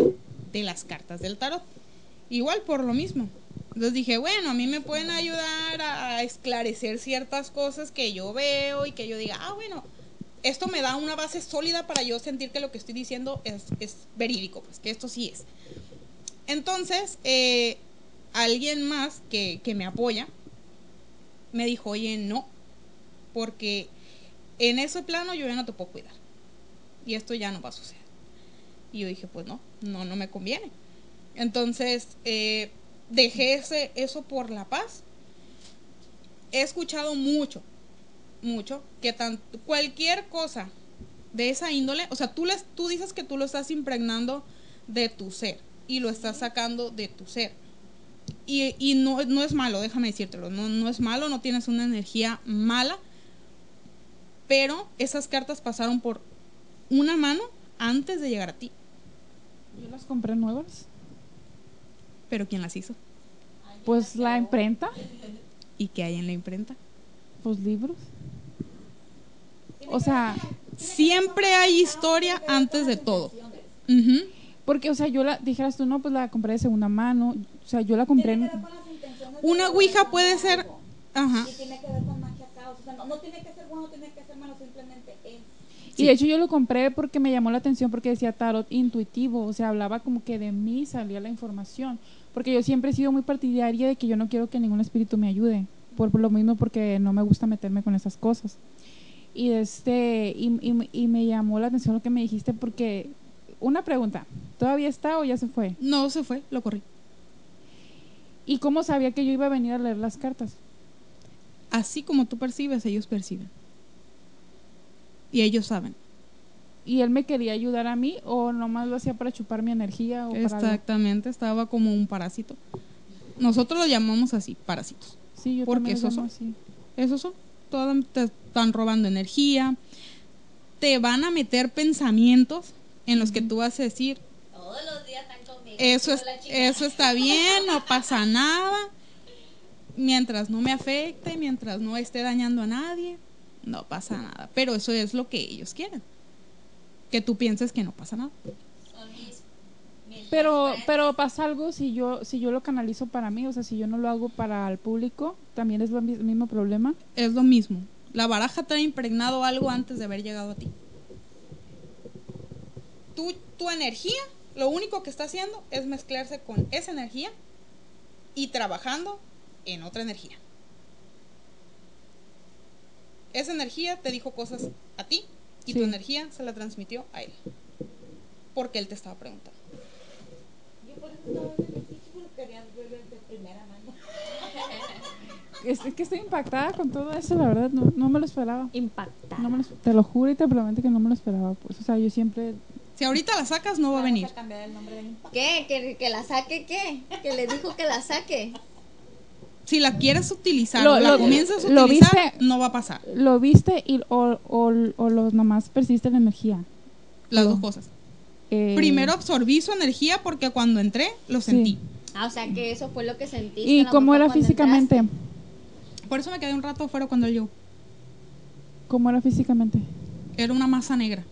F: de las cartas del tarot. Igual por lo mismo. Entonces dije, bueno, a mí me pueden ayudar a esclarecer ciertas cosas que yo veo y que yo diga, ah, bueno, esto me da una base sólida para yo sentir que lo que estoy diciendo es, es verídico, pues que esto sí es. Entonces, eh, alguien más que, que me apoya me dijo, oye, no, porque en ese plano yo ya no te puedo cuidar. Y esto ya no va a suceder. Y yo dije, pues no, no, no me conviene. Entonces, eh, dejé ese, eso por la paz. He escuchado mucho, mucho, que tan, cualquier cosa de esa índole, o sea, tú, les, tú dices que tú lo estás impregnando de tu ser y lo estás sacando de tu ser. Y, y no, no es malo, déjame decírtelo, no, no es malo, no tienes una energía mala, pero esas cartas pasaron por una mano antes de llegar a ti.
J: Yo las compré nuevas.
F: Pero ¿quién las hizo?
J: Pues la imprenta,
F: ¿Y qué hay en la imprenta?
J: pues libros. O sea,
F: Siempre hay historia antes de todo.
J: Porque, o sea, yo la, dijeras tú, no, pues la compré de segunda mano. O sea, yo la compré en...
F: Una ouija puede ser... Ajá.
C: Y tiene que ver con magia caos. O sea, no, no tiene que ser bueno, tiene que ser malo, simplemente es.
J: Y de hecho yo lo compré porque me llamó la atención porque decía tarot intuitivo, o sea, hablaba como que de mí salía la información, porque yo siempre he sido muy partidaria de que yo no quiero que ningún espíritu me ayude, por, por lo mismo porque no me gusta meterme con esas cosas. Y este y, y- y me llamó la atención lo que me dijiste porque una pregunta, ¿todavía está o ya se fue?
F: No se fue, lo corrí.
J: ¿Y cómo sabía que yo iba a venir a leer las cartas?
F: Así como tú percibes, ellos perciben. Y ellos saben.
J: ¿Y él me quería ayudar a mí o nomás lo hacía para chupar mi energía o para?
F: Exactamente, estaba como un parásito. Nosotros lo llamamos así, parásitos.
J: Sí, yo
F: Porque
J: también lo
F: esos
J: llamo
F: son.
J: así.
F: Esos son. Todas te están robando energía. Te van a meter pensamientos en los que tú vas a decir,
D: Todos los días están conmigo.
F: eso, es, eso está bien, no pasa nada. mientras no me afecte, mientras no esté dañando a nadie, no pasa nada. Pero eso es lo que ellos quieren. Que tú pienses que no pasa nada.
J: Pero, pero pasa algo si yo, si yo lo canalizo para mí, o sea, si yo no lo hago para el público, también es lo mi- mismo problema.
F: Es lo mismo. La baraja trae impregnado algo antes de haber llegado a ti. Tú, tu energía, lo único que está haciendo es mezclarse con esa energía y trabajando en otra energía. Esa energía te dijo cosas a ti y tu energía se la transmitió a él. Porque él te estaba preguntando.
A: Yo por eso estaba en el sitio, porque quería verlo de primera mano.
J: Es, es que estoy impactada con todo eso, la verdad, no, no me lo esperaba.
D: Impactada.
J: No me lo- te lo juro y te prometo que no me lo esperaba, pues, o sea, yo siempre...
F: Si ahorita la sacas, no va a venir.
C: a cambiar el nombre de Impacto.
D: ¿Qué? ¿Que, que la saque qué? Que le dijo que la saque.
F: Si la quieres utilizar
J: Lo-
F: o la
J: lo-
F: comienzas a
J: lo
F: utilizar,
J: viste-
F: no va a pasar.
J: Lo viste y, o, o, o los nomás persiste la energía.
F: Las
J: Oh.
F: dos cosas.
J: Eh,
F: Primero absorbí su energía porque cuando entré lo
J: Sí.
F: sentí.
D: Ah, o sea que eso fue lo que sentiste.
J: ¿Y cómo era físicamente?
D: entraste.
F: Por eso me quedé un rato afuera cuando él llegó.
J: ¿Cómo era físicamente?
F: Era una masa negra.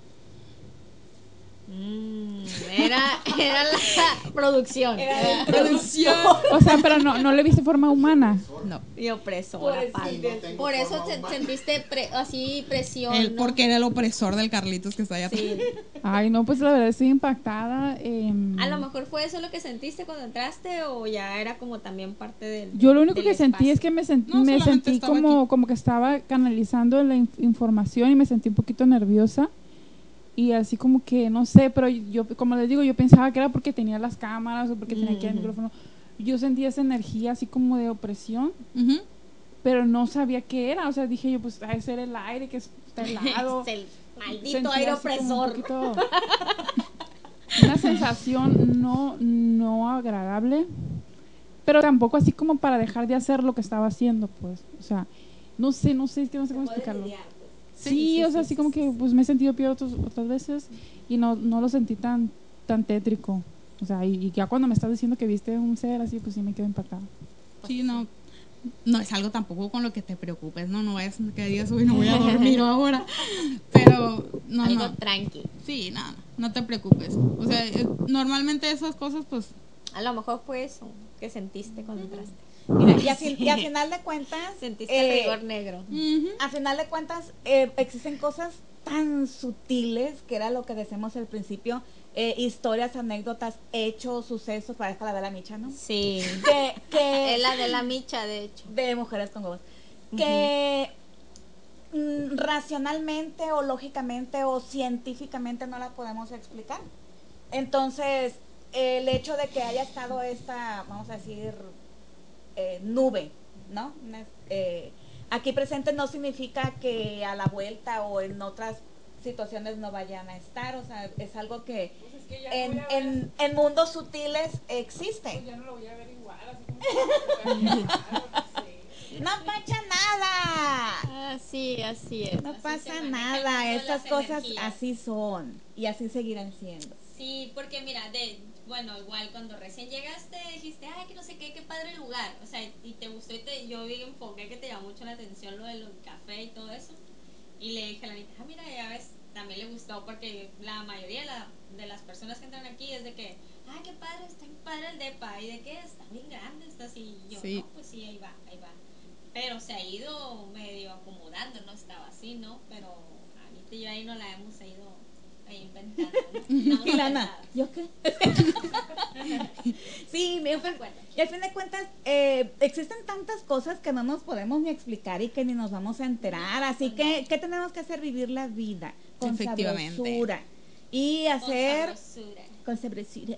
D: Mm, era, era la producción.
F: Producción.
J: O sea, pero no, no le viste forma humana.
F: No.
D: Y opresora. Por eso te- sentiste pre- así presión.
F: Porque era el opresor del Carlitos que está allá.
D: Sí.
J: Ay, no, pues la verdad estoy impactada. em,
D: A lo mejor fue eso lo que sentiste cuando entraste o ya era como también parte del.
J: Yo lo único que sentí es que me, sent-
F: No,
J: me sentí como,
F: aquí.
J: como que estaba canalizando la inf- información y me sentí un poquito nerviosa. Y así como que, no sé, pero yo, como les digo, yo pensaba que era porque tenía las cámaras o porque tenía aquí el
D: Ujú.
J: micrófono. Yo sentía esa energía así como de opresión, pero no sabía qué era. O sea, dije yo, pues, a ser el aire que está helado.
D: Es el maldito aire
J: un
D: opresor.
J: una sensación no, no agradable, pero tampoco así como para dejar de hacer lo que estaba haciendo, pues. O sea, no sé, no sé, es que no sé cómo explicarlo. Sí, o sea, así como que pues me he sentido peor otros- otras veces y no, no lo sentí tan, tan tétrico. O sea, y, y ya cuando me estás diciendo que viste un ser así, pues sí me quedo impactada.
F: Sí, no. No es algo tampoco con lo que te preocupes, no, no vayas que digas, uy, no voy a dormir ahora. Pero, no,
D: Algo
F: no.
D: tranqui.
F: Sí, nada, no te preocupes. O sea, eh, normalmente esas cosas, pues,
D: A lo mejor fue eso que sentiste cuando entraste.
C: Mira, y a, fin- y a final de cuentas,
D: Sentiste
C: eh,
D: el rigor negro.
C: a final de cuentas eh, existen cosas tan sutiles que era lo que decimos al principio, eh, historias, anécdotas, hechos, sucesos, parezca la de la micha, ¿no?
D: Sí.
C: Que, que
D: Es la de la micha, de hecho.
C: de mujeres con huevos. Que mm, racionalmente o lógicamente o científicamente no la podemos explicar. Entonces, el hecho de que haya estado esta, vamos a decir, eh, nube, ¿no? Eh, aquí presente no significa que a la vuelta o en otras situaciones no vayan a estar, o sea, es algo que en, en, en mundos sutiles existe.
J: ya no lo voy a ver igual, así
C: No pasa nada.
D: Así, así es.
C: No
B: Así
C: pasa nada, estas cosas
B: energías.
C: así son y así seguirán siendo.
B: Sí, porque mira, de, bueno, igual cuando recién llegaste dijiste, ay, que no sé qué, qué padre lugar. O sea, y te gustó y te, yo vi enfoqué que te llamó mucho la atención lo del café y todo eso. Y le dije a la niña, ah, mira, ya ves, también le gustó porque la mayoría de, la- de las personas que entran aquí es de que, ay, qué padre, está bien padre el depa. ¿Y de qué? Está bien grande, está así. Y yo,
F: Sí.
B: no, pues sí, ahí va, ahí va. Pero se ha ido medio acomodando, no estaba así, ¿no? Pero Anita y yo ahí no la hemos ido ahí inventando.
C: Y Lana. ¿yo qué? sí, me
B: bueno.
C: y al fin de cuentas, eh, existen tantas cosas que no nos podemos ni explicar y que ni nos vamos a enterar. Así que, ¿qué tenemos que hacer? Vivir la vida con sabrosura. Y hacer...
B: Con sabrosura.
C: con sabrosura.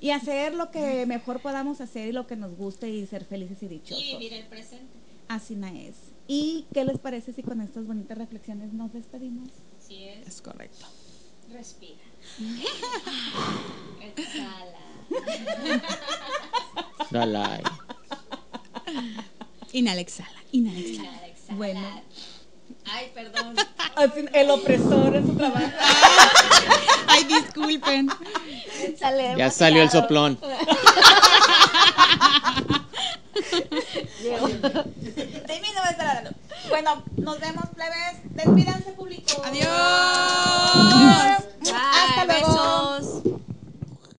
C: Y hacer lo que mejor podamos hacer y lo que nos guste y ser felices y dichosos.
B: Y vivir el presente.
C: Así no es. ¿Y qué les parece si con estas bonitas reflexiones nos despedimos?
B: Así es.
F: es correcto.
B: Respira. Exhala.
E: Dalai.
F: Inhala, exhala, inhala, exhala.
B: Exhala, exhala.
C: Bueno.
B: Ay, perdón.
C: El opresor en su trabajo.
F: Ay, disculpen.
E: Ya salió el soplón.
C: De mí no me está hablando. Bueno, nos vemos, plebes. Despídanse, público.
F: Adiós.
C: Hasta luego.
D: besos.